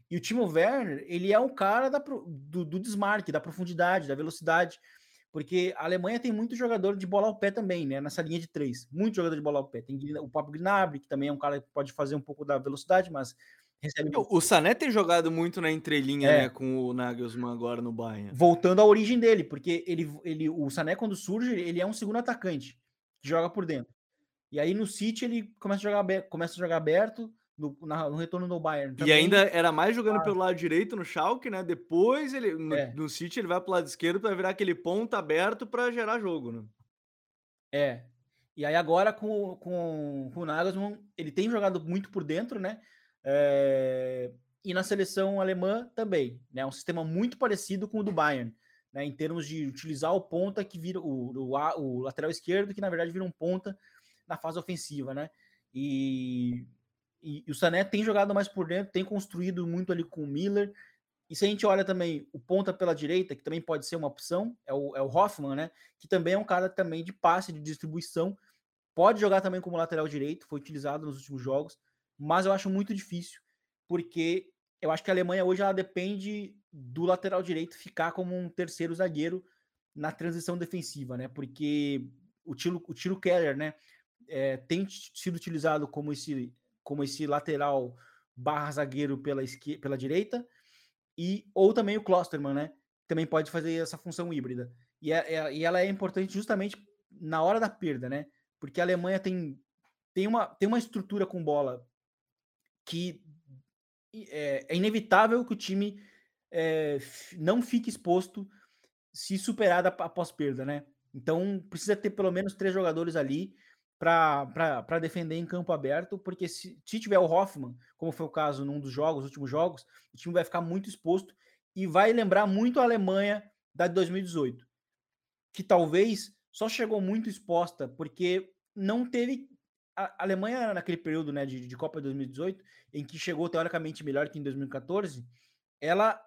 E o Timo Werner, ele é o cara da, do, do desmarque, da profundidade, da velocidade, porque a Alemanha tem muito jogador de bola ao pé também, né? Nessa linha de três. Muito jogador de bola ao pé. Tem o Pablo Gnabry, que também é um cara que pode fazer um pouco da velocidade, mas recebe. O, Sané tem jogado muito na entrelinha, é. né, com o Nagelsmann agora no Bayern. Voltando à origem dele, porque ele, ele, o Sané, quando surge, ele é um segundo atacante que joga por dentro. E aí no City ele começa a jogar, começa a jogar aberto. No, na, no retorno do Bayern. Também. E ainda era mais jogando ah. pelo lado direito no Schalke, né? Depois ele no, é. no City ele vai pro lado esquerdo para virar aquele ponto aberto para gerar jogo, né? É. E aí agora com, com, com o Nagelsmann, ele tem jogado muito por dentro, né? É, e na seleção alemã também, né? Um sistema muito parecido com o do Bayern, né? Em termos de utilizar o ponta que vira o, o, o lateral esquerdo, que na verdade vira um ponta na fase ofensiva, né? E, e, e, o Sané tem jogado mais por dentro, tem construído muito ali com o Miller. E se a gente olha também o ponta pela direita, que também pode ser uma opção, é o, é o Hoffman, né? Que também é um cara também de passe, de distribuição. Pode jogar também como lateral direito, foi utilizado nos últimos jogos mas eu acho muito difícil, porque eu acho que a Alemanha hoje ela depende do lateral direito ficar como um terceiro zagueiro na transição defensiva, né? Porque o Tilo, o Tilo Keller, né, é, tem sido utilizado como esse, como esse lateral barra zagueiro pela, esquerda, pela direita, e ou também o Klosterman, né? também pode fazer essa função híbrida. E, é, é, e ela é importante justamente na hora da perda, né? Porque a Alemanha tem, tem, uma, tem uma estrutura com bola que é, é inevitável que o time é, não fique exposto se superar após perda, né? Então precisa ter pelo menos três jogadores ali para defender em campo aberto, porque se, se tiver o Hoffman, como foi o caso num dos jogos, últimos jogos, o time vai ficar muito exposto e vai lembrar muito a Alemanha da de 2018, que talvez só chegou muito exposta porque não teve a Alemanha naquele período né, de, de Copa 2018, em que chegou teoricamente melhor que em 2014, ela,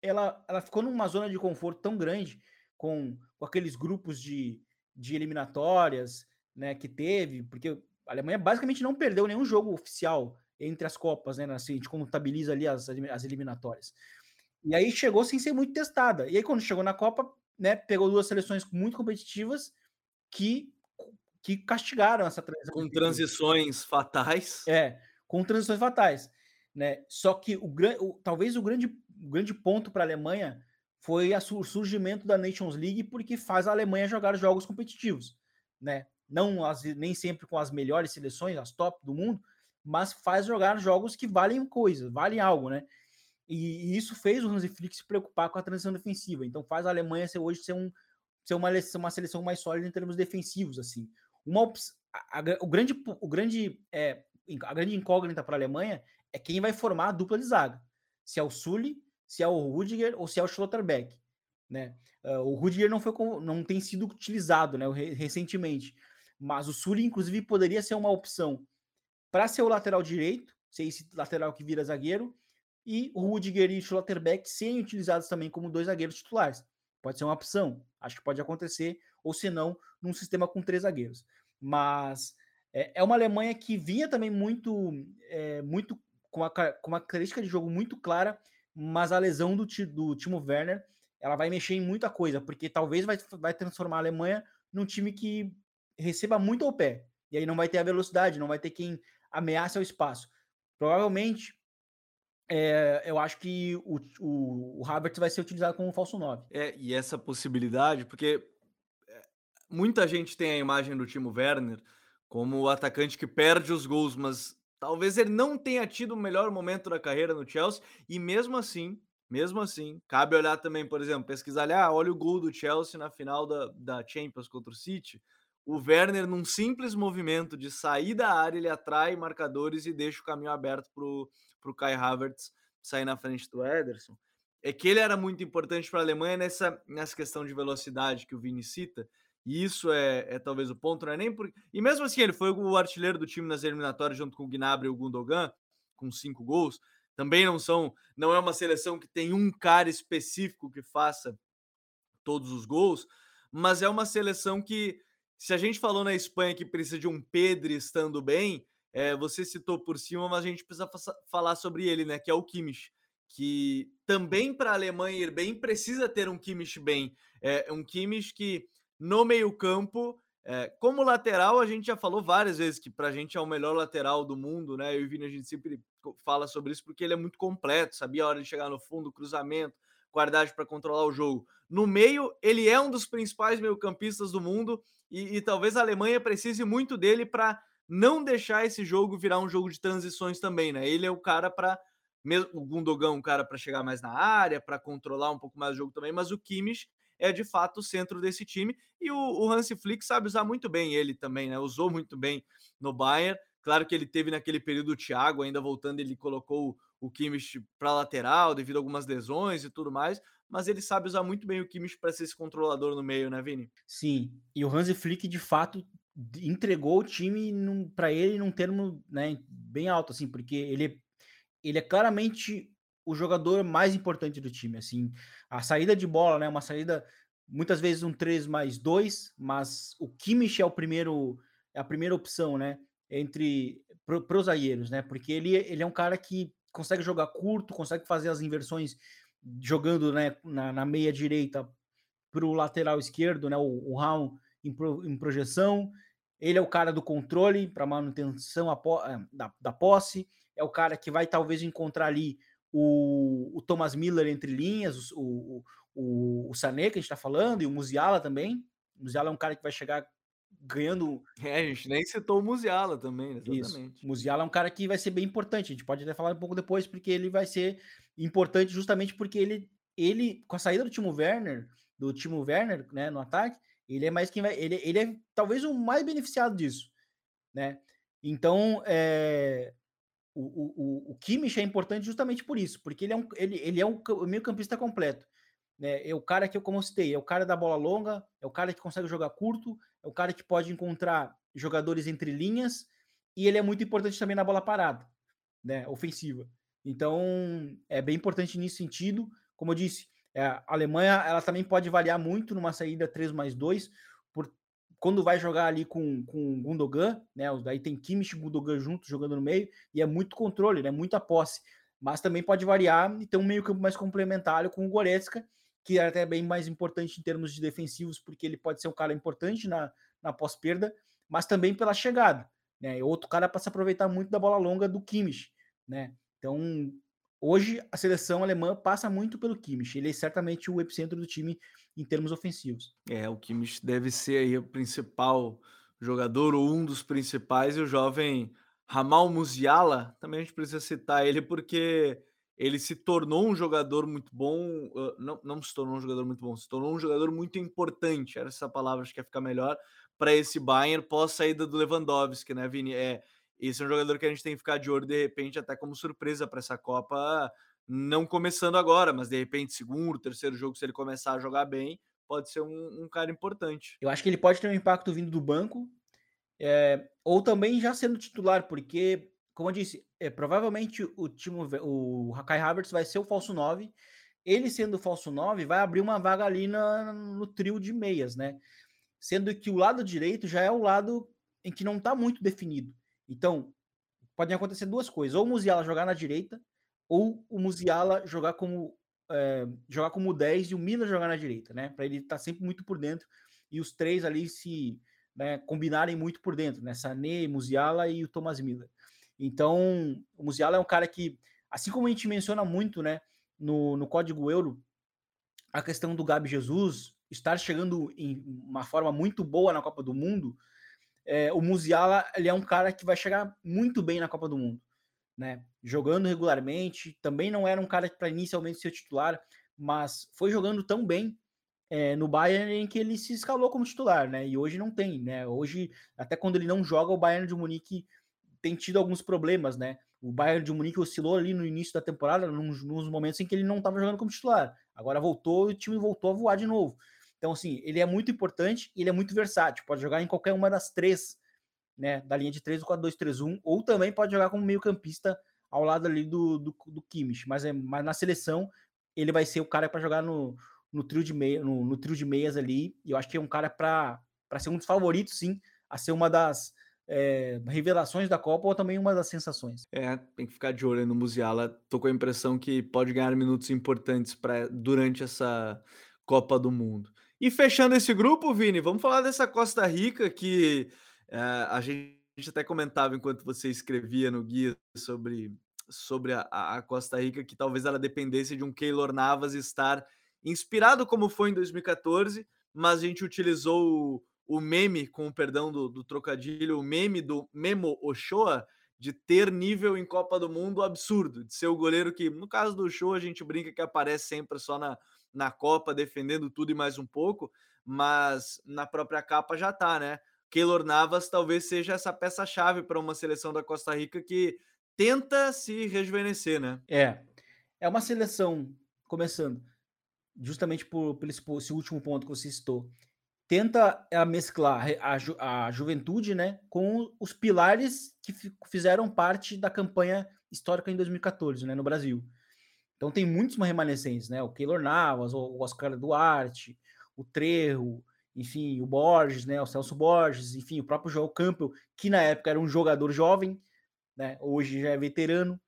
ela, ela ficou numa zona de conforto tão grande com, com aqueles grupos de, de eliminatórias né, que teve, porque a Alemanha basicamente não perdeu nenhum jogo oficial entre as Copas, né? Assim, a gente contabiliza ali as, as eliminatórias. E aí chegou sem ser muito testada. E aí, quando chegou na Copa, né, pegou duas seleções muito competitivas que, que castigaram essa transição. Com transições fatais. É, com transições fatais. Né? Só que o, o talvez o grande, o grande ponto para a Alemanha foi a, o surgimento da Nations League, porque faz a Alemanha jogar jogos competitivos. Né? Não as, nem sempre com as melhores seleções, as top do mundo, mas faz jogar jogos que valem coisa, valem algo, né? E, e, isso fez o Hansi Flick se preocupar com a transição defensiva. Então faz a Alemanha ser hoje ser, um, ser uma, uma seleção mais sólida em termos defensivos, assim. Uma a, a, o grande o grande é, a grande incógnita para a Alemanha é quem vai formar a dupla de zaga. Se é o Sully, se é o Rudiger ou se é o Schlotterbeck, né? Uh, o Rudiger não foi não tem sido utilizado, né, recentemente, mas o Sully inclusive poderia ser uma opção para ser o lateral direito, ser esse lateral que vira zagueiro e o Rudiger e o Schlotterbeck serem utilizados também como dois zagueiros titulares. Pode ser uma opção, acho que pode acontecer, ou se não, num sistema com três zagueiros. Mas é, é uma Alemanha que vinha também muito, é, muito com, uma, com uma característica de jogo muito clara, mas a lesão do, do Timo Werner ela vai mexer em muita coisa, porque talvez vai, vai transformar a Alemanha num time que receba muito ao pé. E aí não vai ter a velocidade, não vai ter quem ameace ao espaço. Provavelmente é, eu acho que o, o, o Havertz vai ser utilizado como falso 9. É, e essa possibilidade, porque muita gente tem a imagem do Timo Werner como o atacante que perde os gols, mas talvez ele não tenha tido o melhor momento da carreira no Chelsea, e mesmo assim, mesmo assim, cabe olhar também, por exemplo, pesquisar ali, ah, olha o gol do Chelsea na final da, da Champions contra o City. O Werner, num simples movimento de sair da área, ele atrai marcadores e deixa o caminho aberto para o Kai Havertz sair na frente do Ederson, é que ele era muito importante para a Alemanha nessa, nessa questão de velocidade que o Vini cita, e isso é, é talvez o ponto, não é nem porque. E mesmo assim, ele foi o artilheiro do time nas eliminatórias junto com o Gnabry e o Gundogan, com cinco gols. Também não são, não é uma seleção que tem um cara específico que faça todos os gols, mas é uma seleção que, se a gente falou na Espanha que precisa de um Pedro estando bem, é, você citou por cima, mas a gente precisa falar sobre ele, né? Que é o Kimmich, que também para a Alemanha ir bem precisa ter um Kimmich bem. É um Kimmich que no meio-campo, é, como lateral, a gente já falou várias vezes que para a gente é o melhor lateral do mundo, né? Eu e o Vini, a gente sempre fala sobre isso porque ele é muito completo, sabia a hora de chegar no fundo, cruzamento, qualidade para controlar o jogo. No meio, ele é um dos principais meio-campistas do mundo e, e talvez a Alemanha precise muito dele para não deixar esse jogo virar um jogo de transições também, né? Ele é o cara para o Gundogan, um cara para chegar mais na área, para controlar um pouco mais o jogo também, mas o Kimmich é de fato o centro desse time e o, o Hansi Flick sabe usar muito bem ele também, né? Usou muito bem no Bayern. Claro que ele teve naquele período o Thiago ainda voltando, ele colocou o Kimmich para lateral devido a algumas lesões e tudo mais, mas ele sabe usar muito bem o Kimmich para ser esse controlador no meio, né, Vini? Sim, e o Hansi Flick de fato entregou o time para ele num termo né, bem alto, assim, porque ele, ele é claramente o jogador mais importante do time, assim, a saída de bola, né, uma saída muitas vezes um 3 mais 2, mas o Kimmich é o primeiro, é a primeira opção, né, entre para os zagueiros, né, porque ele, ele é um cara que consegue jogar curto, consegue fazer as inversões jogando né, na, na meia direita para o lateral esquerdo, né, o, o Raul em, pro, em projeção. Ele é o cara do controle para manutenção eh, da, da posse. É o cara que vai talvez encontrar ali o, o Thomas Miller entre linhas, o, o, o, Sané, que a gente está falando, e o Musiala também. O Musiala é um cara que vai chegar ganhando. É, a gente nem citou o Musiala também, exatamente. Isso. O Musiala é um cara que vai ser bem importante. A gente pode até falar um pouco depois, porque ele vai ser importante justamente porque ele, ele com a saída do Timo Werner, do Timo Werner, né, no ataque, ele é mais quem vai. Ele, ele é talvez o mais beneficiado disso, né? Então, é, o, o, o Kimmich é importante justamente por isso, porque ele é um, ele, ele é um meio-campista completo. Né? É o cara que eu, como eu citei, é o cara da bola longa, é o cara que consegue jogar curto, é o cara que pode encontrar jogadores entre linhas, e ele é muito importante também na bola parada, né? Ofensiva. Então, é bem importante nesse sentido. Como eu disse, é, a Alemanha ela também pode variar muito numa saída 3 mais 2, por, quando vai jogar ali com, com Gundogan, né? Daí tem Kimmich e Gundogan juntos jogando no meio, e é muito controle, né? Muita posse. Mas também pode variar e ter um meio-campo mais complementar com o Goretzka, que é até bem mais importante em termos de defensivos, porque ele pode ser um cara importante na, na pós-perda, mas também pela chegada. Né? Outro cara para se aproveitar muito da bola longa do Kimmich. Né? Então, Hoje, a seleção alemã passa muito pelo Kimmich. Ele é certamente o epicentro do time em termos ofensivos. É, o Kimmich deve ser aí o principal jogador, ou um dos principais, e o jovem Ramal Musiala, também a gente precisa citar ele porque ele se tornou um jogador muito bom, não, não se tornou um jogador muito bom, se tornou um jogador muito importante, era essa palavra, acho que ia ficar melhor, para esse Bayern pós saída do Lewandowski, né, Vini? É, esse é um jogador que a gente tem que ficar de olho, de repente, até como surpresa para essa Copa, não começando agora, mas de repente, segundo, terceiro jogo, se ele começar a jogar bem, pode ser um, um cara importante. Eu acho que ele pode ter um impacto vindo do banco, é, ou também já sendo titular, porque, como eu disse, é, provavelmente o time, o Kai Havertz vai ser o falso 9. Ele sendo o falso 9, vai abrir uma vaga ali na, no trio de meias, né? Sendo que o lado direito já é o lado em que não está muito definido. Então, podem acontecer duas coisas: ou o Musiala jogar na direita, ou o Musiala jogar como é, jogar como 10 e o Milan jogar na direita, né? Para ele estar tá sempre muito por dentro e os três ali se né, combinarem muito por dentro, né? Sané, Musiala e o Thomas Miller. Então, o Musiala é um cara que, assim como a gente menciona muito, né, no, no código euro, a questão do Gabi Jesus estar chegando em uma forma muito boa na Copa do Mundo, é, o Musiala ele é um cara que vai chegar muito bem na Copa do Mundo, né? Jogando regularmente, também não era um cara para inicialmente ser titular, mas foi jogando tão bem é, no Bayern em que ele se escalou como titular, né? E hoje não tem, né? Hoje, até quando ele não joga, o Bayern de Munique tem tido alguns problemas, né? O Bayern de Munique oscilou ali no início da temporada, nos, nos momentos em que ele não estava jogando como titular. Agora voltou e o time voltou a voar de novo. Então, assim, ele é muito importante e ele é muito versátil. Pode jogar em qualquer uma das três, né? Da linha de 3 ou 4-2-3-1, ou também pode jogar como meio-campista ao lado ali do, do, do Kimmich. Mas, é, mas na seleção, ele vai ser o cara para jogar no, no, trio de meia, no, no, trio de meias ali. E eu acho que é um cara para ser um dos favoritos, sim, a ser uma das é, revelações da Copa ou também uma das sensações. É, tem que ficar de olho no Musiala. Tô com a impressão que pode ganhar minutos importantes para durante essa Copa do Mundo. E fechando esse grupo, Vini, vamos falar dessa Costa Rica que uh, a gente até comentava enquanto você escrevia no guia sobre, sobre a, a, Costa Rica, que talvez ela dependesse de um Keylor Navas estar inspirado como foi em 2014, mas a gente utilizou o, o meme, com o perdão do, do trocadilho, o meme do Memo Ochoa, de ter nível em Copa do Mundo absurdo, de ser o goleiro que, no caso do show, a gente brinca que aparece sempre só na, na Copa, defendendo tudo e mais um pouco, mas na própria capa já tá, né? Keylor Navas talvez seja essa peça-chave para uma seleção da Costa Rica que tenta se rejuvenescer, né? É. É uma seleção, começando, justamente por, por esse, por esse último ponto que você citou, tenta é, mesclar a, ju, a juventude né, com os pilares que fizeram parte da campanha histórica em 2014 né, no Brasil. Então tem muitos remanescentes, né? O Keylor Navas, o Oscar Duarte, o Trejo, enfim, o Borges, né? O Celso Borges, enfim, o próprio João Campbell, que na época era um jogador jovem, né? Hoje já é veterano.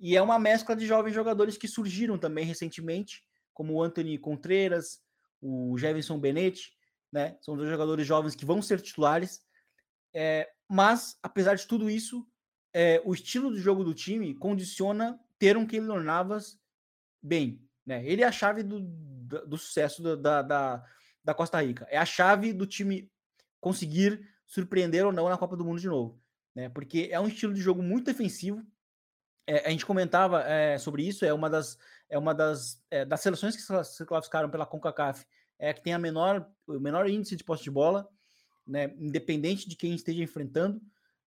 E é uma mescla de jovens jogadores que surgiram também recentemente, como o Anthony Contreras, o Jefferson Benetti, né? São dois jogadores jovens que vão ser titulares. É, mas, apesar de tudo isso, é, o estilo do jogo do time condiciona ter um Keylor Navas bem, Né? Ele é a chave do, do, sucesso da, da, da Costa Rica. É a chave do time conseguir surpreender ou não na Copa do Mundo de novo. Né? Porque é um estilo de jogo muito defensivo. É, a gente comentava é, sobre isso, é uma das, é uma das, é, das seleções que se classificaram pela CONCACAF, é que tem a menor, o menor índice de posse de bola, né? independente de quem esteja enfrentando.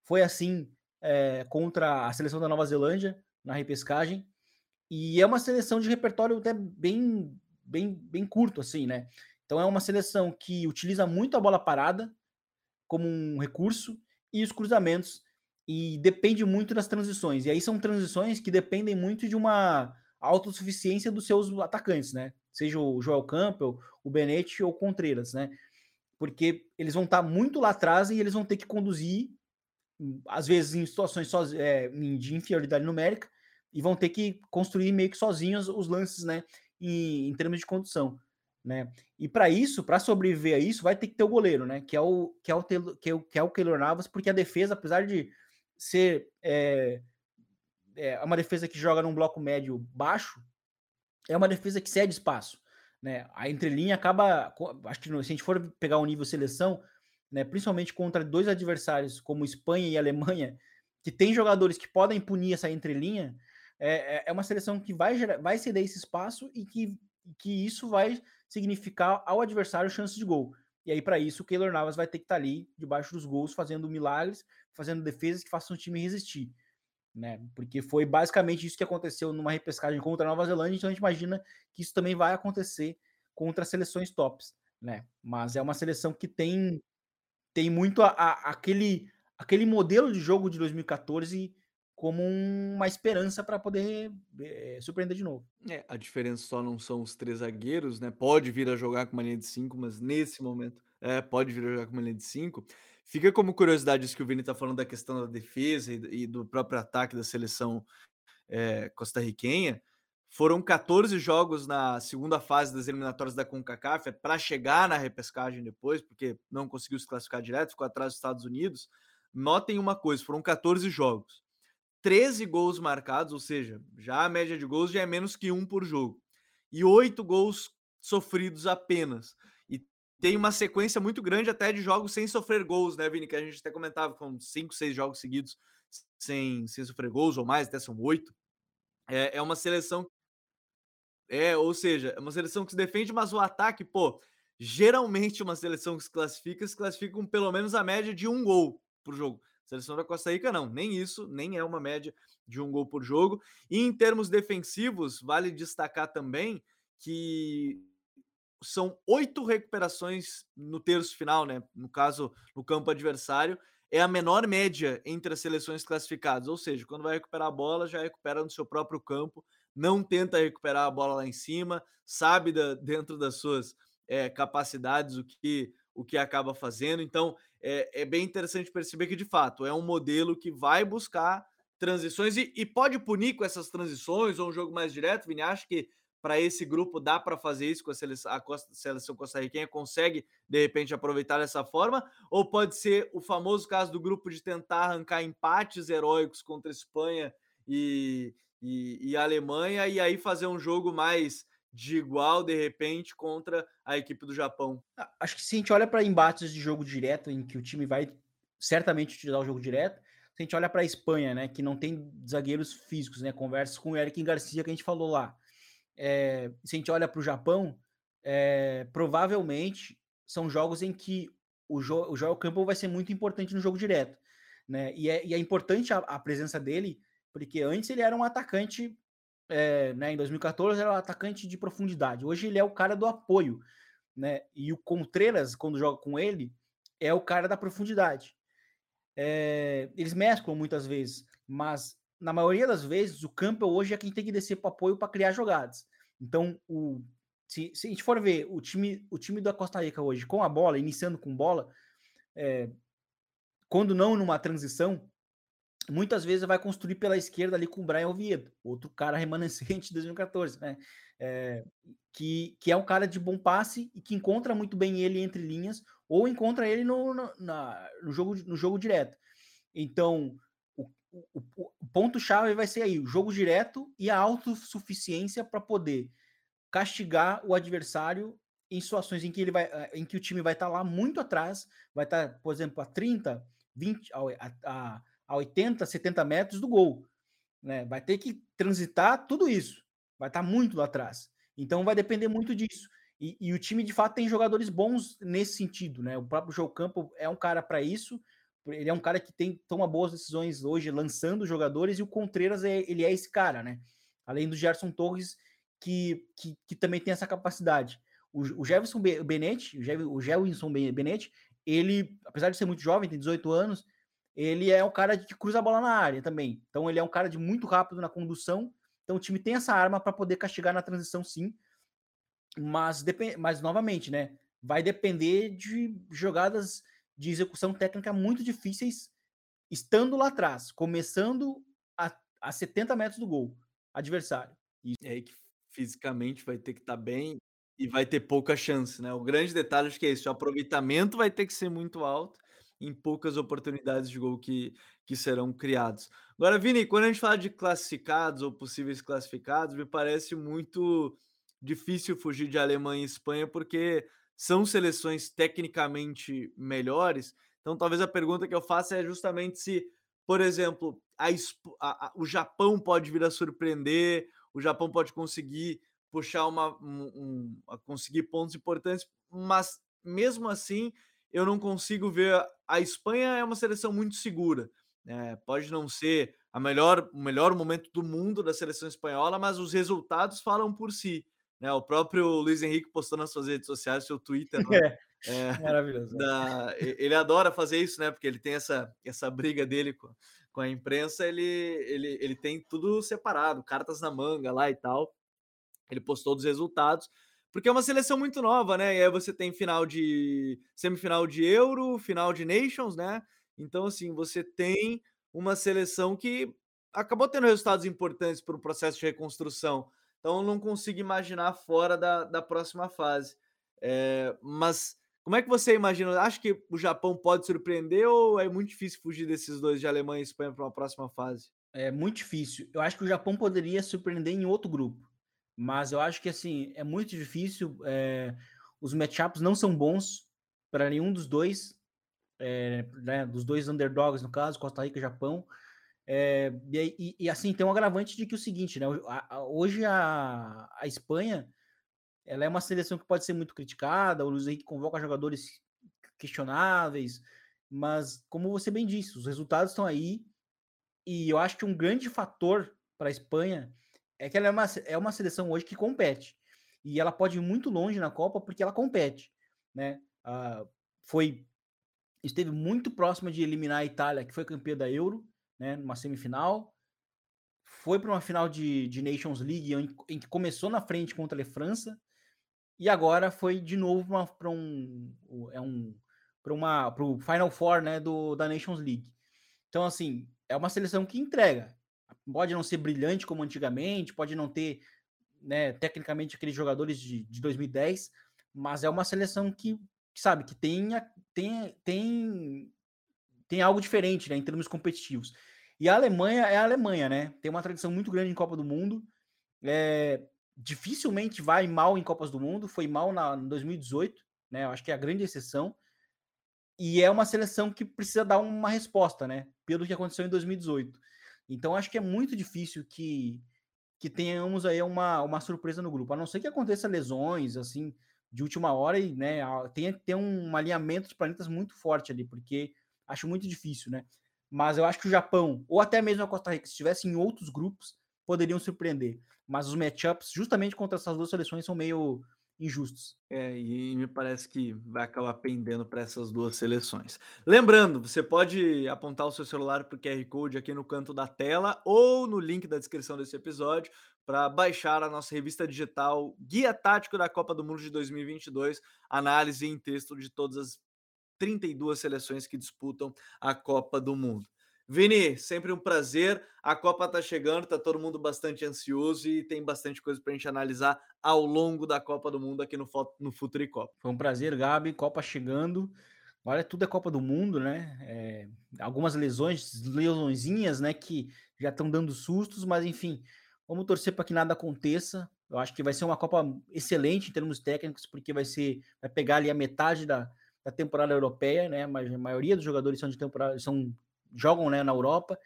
Foi assim é, contra a seleção da Nova Zelândia na repescagem. E é uma seleção de repertório até bem, bem, bem curto, assim, né? Então é uma seleção que utiliza muito a bola parada como um recurso e os cruzamentos e depende muito das transições. E aí são transições que dependem muito de uma autossuficiência dos seus atacantes, né? Seja o Joel Campbell, o Benetti ou o Contreras, né? Porque eles vão estar muito lá atrás e eles vão ter que conduzir, às vezes em situações é, de inferioridade numérica, e vão ter que construir meio que sozinhos os lances, né? Em, em termos de condução, né? E para isso, para sobreviver a isso, vai ter que ter o goleiro, né? Que é o que é o que é o, que é o Keylor Navas, porque a defesa, apesar de ser é, é uma defesa que joga num bloco médio baixo, é uma defesa que cede espaço, né? A entrelinha acaba, acho que se a gente for pegar o nível seleção, né? Principalmente contra dois adversários como Espanha e Alemanha, que tem jogadores que podem punir essa entrelinha, é, é, é uma seleção que vai, gerar, vai ceder esse espaço e que, que isso vai significar ao adversário chance de gol. E aí, para isso, o Keylor Navas vai ter que estar tá ali, debaixo dos gols, fazendo milagres, fazendo defesas que façam o time resistir. Né? Porque foi basicamente isso que aconteceu numa repescagem contra a Nova Zelândia, então a gente imagina que isso também vai acontecer contra seleções tops. Né? Mas é uma seleção que tem, tem muito a, a, aquele, aquele modelo de jogo de 2014 como uma esperança para poder é, surpreender de novo. É, a diferença só não são os três zagueiros, né? Pode vir a jogar com uma linha de cinco, mas nesse momento é, pode vir a jogar com uma linha de cinco. Fica como curiosidade isso que o Vini está falando da questão da defesa e, e, do próprio ataque da seleção é, costarriquenha. Foram 14 jogos na segunda fase das eliminatórias da CONCACAF para chegar na repescagem depois, porque não conseguiu se classificar direto, ficou atrás dos Estados Unidos. Notem uma coisa, foram 14 jogos. 13 gols marcados, ou seja, já a média de gols já é menos que um por jogo. E oito gols sofridos apenas. E tem uma sequência muito grande até de jogos sem sofrer gols, né, Vini? Que a gente até comentava, com cinco, seis jogos seguidos sem, sem sofrer gols, ou mais, até são oito. É, é uma seleção. É, ou seja, é uma seleção que se defende, mas o ataque, pô, geralmente uma seleção que se classifica, se classifica com pelo menos a média de um gol por jogo. Seleção da Costa Rica, não, nem isso, nem é uma média de um gol por jogo. E em termos defensivos, vale destacar também que são oito recuperações no terço final, né? No caso, no campo adversário, é a menor média entre as seleções classificadas. Ou seja, quando vai recuperar a bola, já recupera no seu próprio campo, não tenta recuperar a bola lá em cima, sabe da, dentro das suas é, capacidades o que o que acaba fazendo. Então, é, é, bem interessante perceber que, de fato, é um modelo que vai buscar transições e, e pode punir com essas transições ou um jogo mais direto. Vini, acha que para esse grupo dá para fazer isso com a seleção, a seleção costarriquenha consegue de repente aproveitar dessa forma ou pode ser o famoso caso do grupo de tentar arrancar empates heróicos contra Espanha e, e, e Alemanha e aí fazer um jogo mais de igual, de repente, contra a equipe do Japão. Ah, acho que se a gente olha para embates de jogo direto, em que o time vai certamente utilizar o jogo direto, se a gente olha para a Espanha, né, que não tem zagueiros físicos, né, conversa com o Eric Garcia que a gente falou lá. É, se a gente olha para o Japão, é, provavelmente são jogos em que o, jo o Joel Campbell vai ser muito importante no jogo direto. Né? E, é, e é importante a, a presença dele, porque antes ele era um atacante é, né, em 2014 era o atacante de profundidade. Hoje ele é o cara do apoio, né? E o Contreras, quando joga com ele, é o cara da profundidade. É, eles mesclam muitas vezes, mas na maioria das vezes o Campbell hoje é quem tem que descer para apoio para criar jogadas. Então, o, se, se, a gente for ver o time, o time da Costa Rica hoje com a bola, iniciando com bola, é, quando não numa transição, muitas vezes vai construir pela esquerda ali com o Brian Oviedo, outro cara remanescente de 2014, né? É, que, que é um cara de bom passe e que encontra muito bem ele entre linhas ou encontra ele no, no, na, no, jogo, no jogo direto. Então, o, o, o ponto-chave vai ser aí o jogo direto e a autossuficiência para poder castigar o adversário em situações em que ele vai, eh, em que o time vai estar tá lá muito atrás, vai estar, tá, por exemplo, a 30, 20, a, a, a 80, 70 metros do gol. Né? Vai ter que transitar tudo isso. Vai estar tá muito lá atrás. Então vai depender muito disso. E, e, o time de fato tem jogadores bons nesse sentido, né? O próprio João Campo é um cara para isso. Ele é um cara que tem toma boas decisões hoje lançando jogadores e o Contreras é, ele é esse cara, né? Além do Gerson Torres que, que, que também tem essa capacidade. O, o Jefferson Benetti, o Jefferson Benetti, ele, apesar de ser muito jovem, tem 18 anos, ele é um cara que cruza a bola na área também. Então ele é um cara de muito rápido na condução. Então o time tem essa arma para poder castigar na transição, sim. Mas, mas novamente, né? Vai depender de jogadas de execução técnica muito difíceis, estando lá atrás, começando a, a 70 metros do gol adversário. Isso. É aí que fisicamente vai ter que estar tá bem e vai ter pouca chance, né? O grande detalhe acho que é isso, o aproveitamento vai ter que ser muito alto em poucas oportunidades de gol que, que serão criados. Agora, Vini, quando a gente fala de classificados ou possíveis classificados, me parece muito difícil fugir de Alemanha e Espanha, porque são seleções tecnicamente melhores. Então, talvez a pergunta que eu faça é justamente se, por exemplo, a, a, o Japão pode vir a surpreender, o Japão pode conseguir puxar uma, um, um, conseguir pontos importantes, mas mesmo assim eu não consigo ver. A Espanha é uma seleção muito segura. Né? Pode não ser a melhor, o melhor momento do mundo da seleção espanhola, mas os resultados falam por si. Né? O próprio Luiz Henrique postou nas suas redes sociais, seu Twitter. Né? É, é, maravilhoso. Da, ele adora fazer isso, né? Porque ele tem essa, essa briga dele com, com a imprensa, ele, ele, ele tem tudo separado, cartas na manga lá e tal. Ele postou dos resultados, porque é uma seleção muito nova, né? E aí você tem final de semifinal de Euro, final de Nations, né? Então, assim, você tem uma seleção que acabou tendo resultados importantes para o processo de reconstrução. Então, não consigo imaginar fora da, da próxima fase. É, mas como é que você imagina? Acho que o Japão pode surpreender ou é muito difícil fugir desses dois de Alemanha e Espanha para uma próxima fase? É muito difícil. Eu acho que o Japão poderia surpreender em outro grupo, mas eu acho que assim é muito difícil. É, os matchups não são bons para nenhum dos dois, é, né, dos dois underdogs no caso, Costa Rica e Japão. É, e, e, assim, tem um agravante de que o seguinte, né? Hoje a, a Espanha ela é uma seleção que pode ser muito criticada, o Luiz Henrique convoca jogadores questionáveis, mas como você bem disse, os resultados estão aí, e eu acho que um grande fator para a Espanha é que ela é uma, é uma seleção hoje que compete, e ela pode ir muito longe na Copa porque ela compete, né? Ah, foi esteve muito próxima de eliminar a Itália, que foi campeã da Euro, né, numa semifinal. Foi para uma final de, de Nations League em, em, que começou na frente contra a França e agora foi de novo para um é um para uma para o Final Four, né, do da Nations League. Então assim, é uma seleção que entrega. Pode não ser brilhante como antigamente, pode não ter, né, tecnicamente aqueles jogadores de, de 2010, mas é uma seleção que, sabe que tem tem tem tem algo diferente, né, em termos competitivos. E a Alemanha é a Alemanha, né? Tem uma tradição muito grande em Copa do Mundo. É, dificilmente vai mal em Copas do Mundo. Foi mal na, em 2018, né? Eu acho que é a grande exceção. E é uma seleção que precisa dar uma resposta, né? Pelo que aconteceu em 2018. Então acho que é muito difícil que que tenhamos aí uma, uma surpresa no grupo, a não ser que aconteça lesões assim de última hora e né, tenha ter um alinhamento de planetas muito forte ali, porque acho muito difícil, né? Mas eu acho que o Japão, ou até mesmo a Costa Rica, se estivesse em outros grupos, poderiam surpreender. Mas os matchups, justamente contra essas duas seleções, são meio injustos. É, e me parece que vai acabar pendendo para essas duas seleções. Lembrando, você pode apontar o seu celular para o QR Code aqui no canto da tela ou no link da descrição desse episódio para baixar a nossa revista digital Guia Tático da Copa do Mundo de 2022, análise em texto de todas as 32 seleções que disputam a Copa do Mundo. Vini, sempre um prazer. A Copa está chegando, está todo mundo bastante ansioso e tem bastante coisa para a gente analisar ao longo da Copa do Mundo aqui no, no Futuri Copa. Foi um prazer, Gabi. Copa chegando. Olha, tudo é Copa do Mundo, né? É, algumas lesões, lesõezinhas, né, que já estão dando sustos, mas enfim, vamos torcer para que nada aconteça, Eu acho que vai ser uma Copa excelente em termos técnicos, porque vai ser vai pegar ali a metade da, da temporada europeia, né? Mas a maioria dos jogadores são de temporada, são jogam né, na Europa.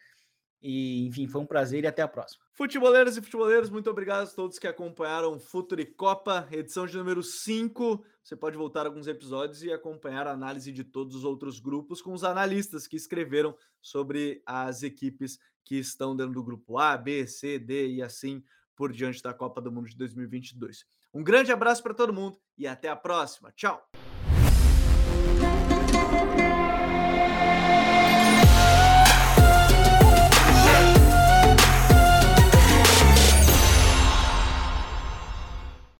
E, enfim, foi um prazer e até a próxima. Futeboleiros e futeboleiros, muito obrigado a todos que acompanharam Futuri Copa, edição de número 5. Você pode voltar alguns episódios e acompanhar a análise de todos os outros grupos com os analistas que escreveram sobre as equipes que estão dentro do grupo A, B, C, D e assim por diante da Copa do Mundo de 2022. Um grande abraço para todo mundo e até a próxima. Tchau!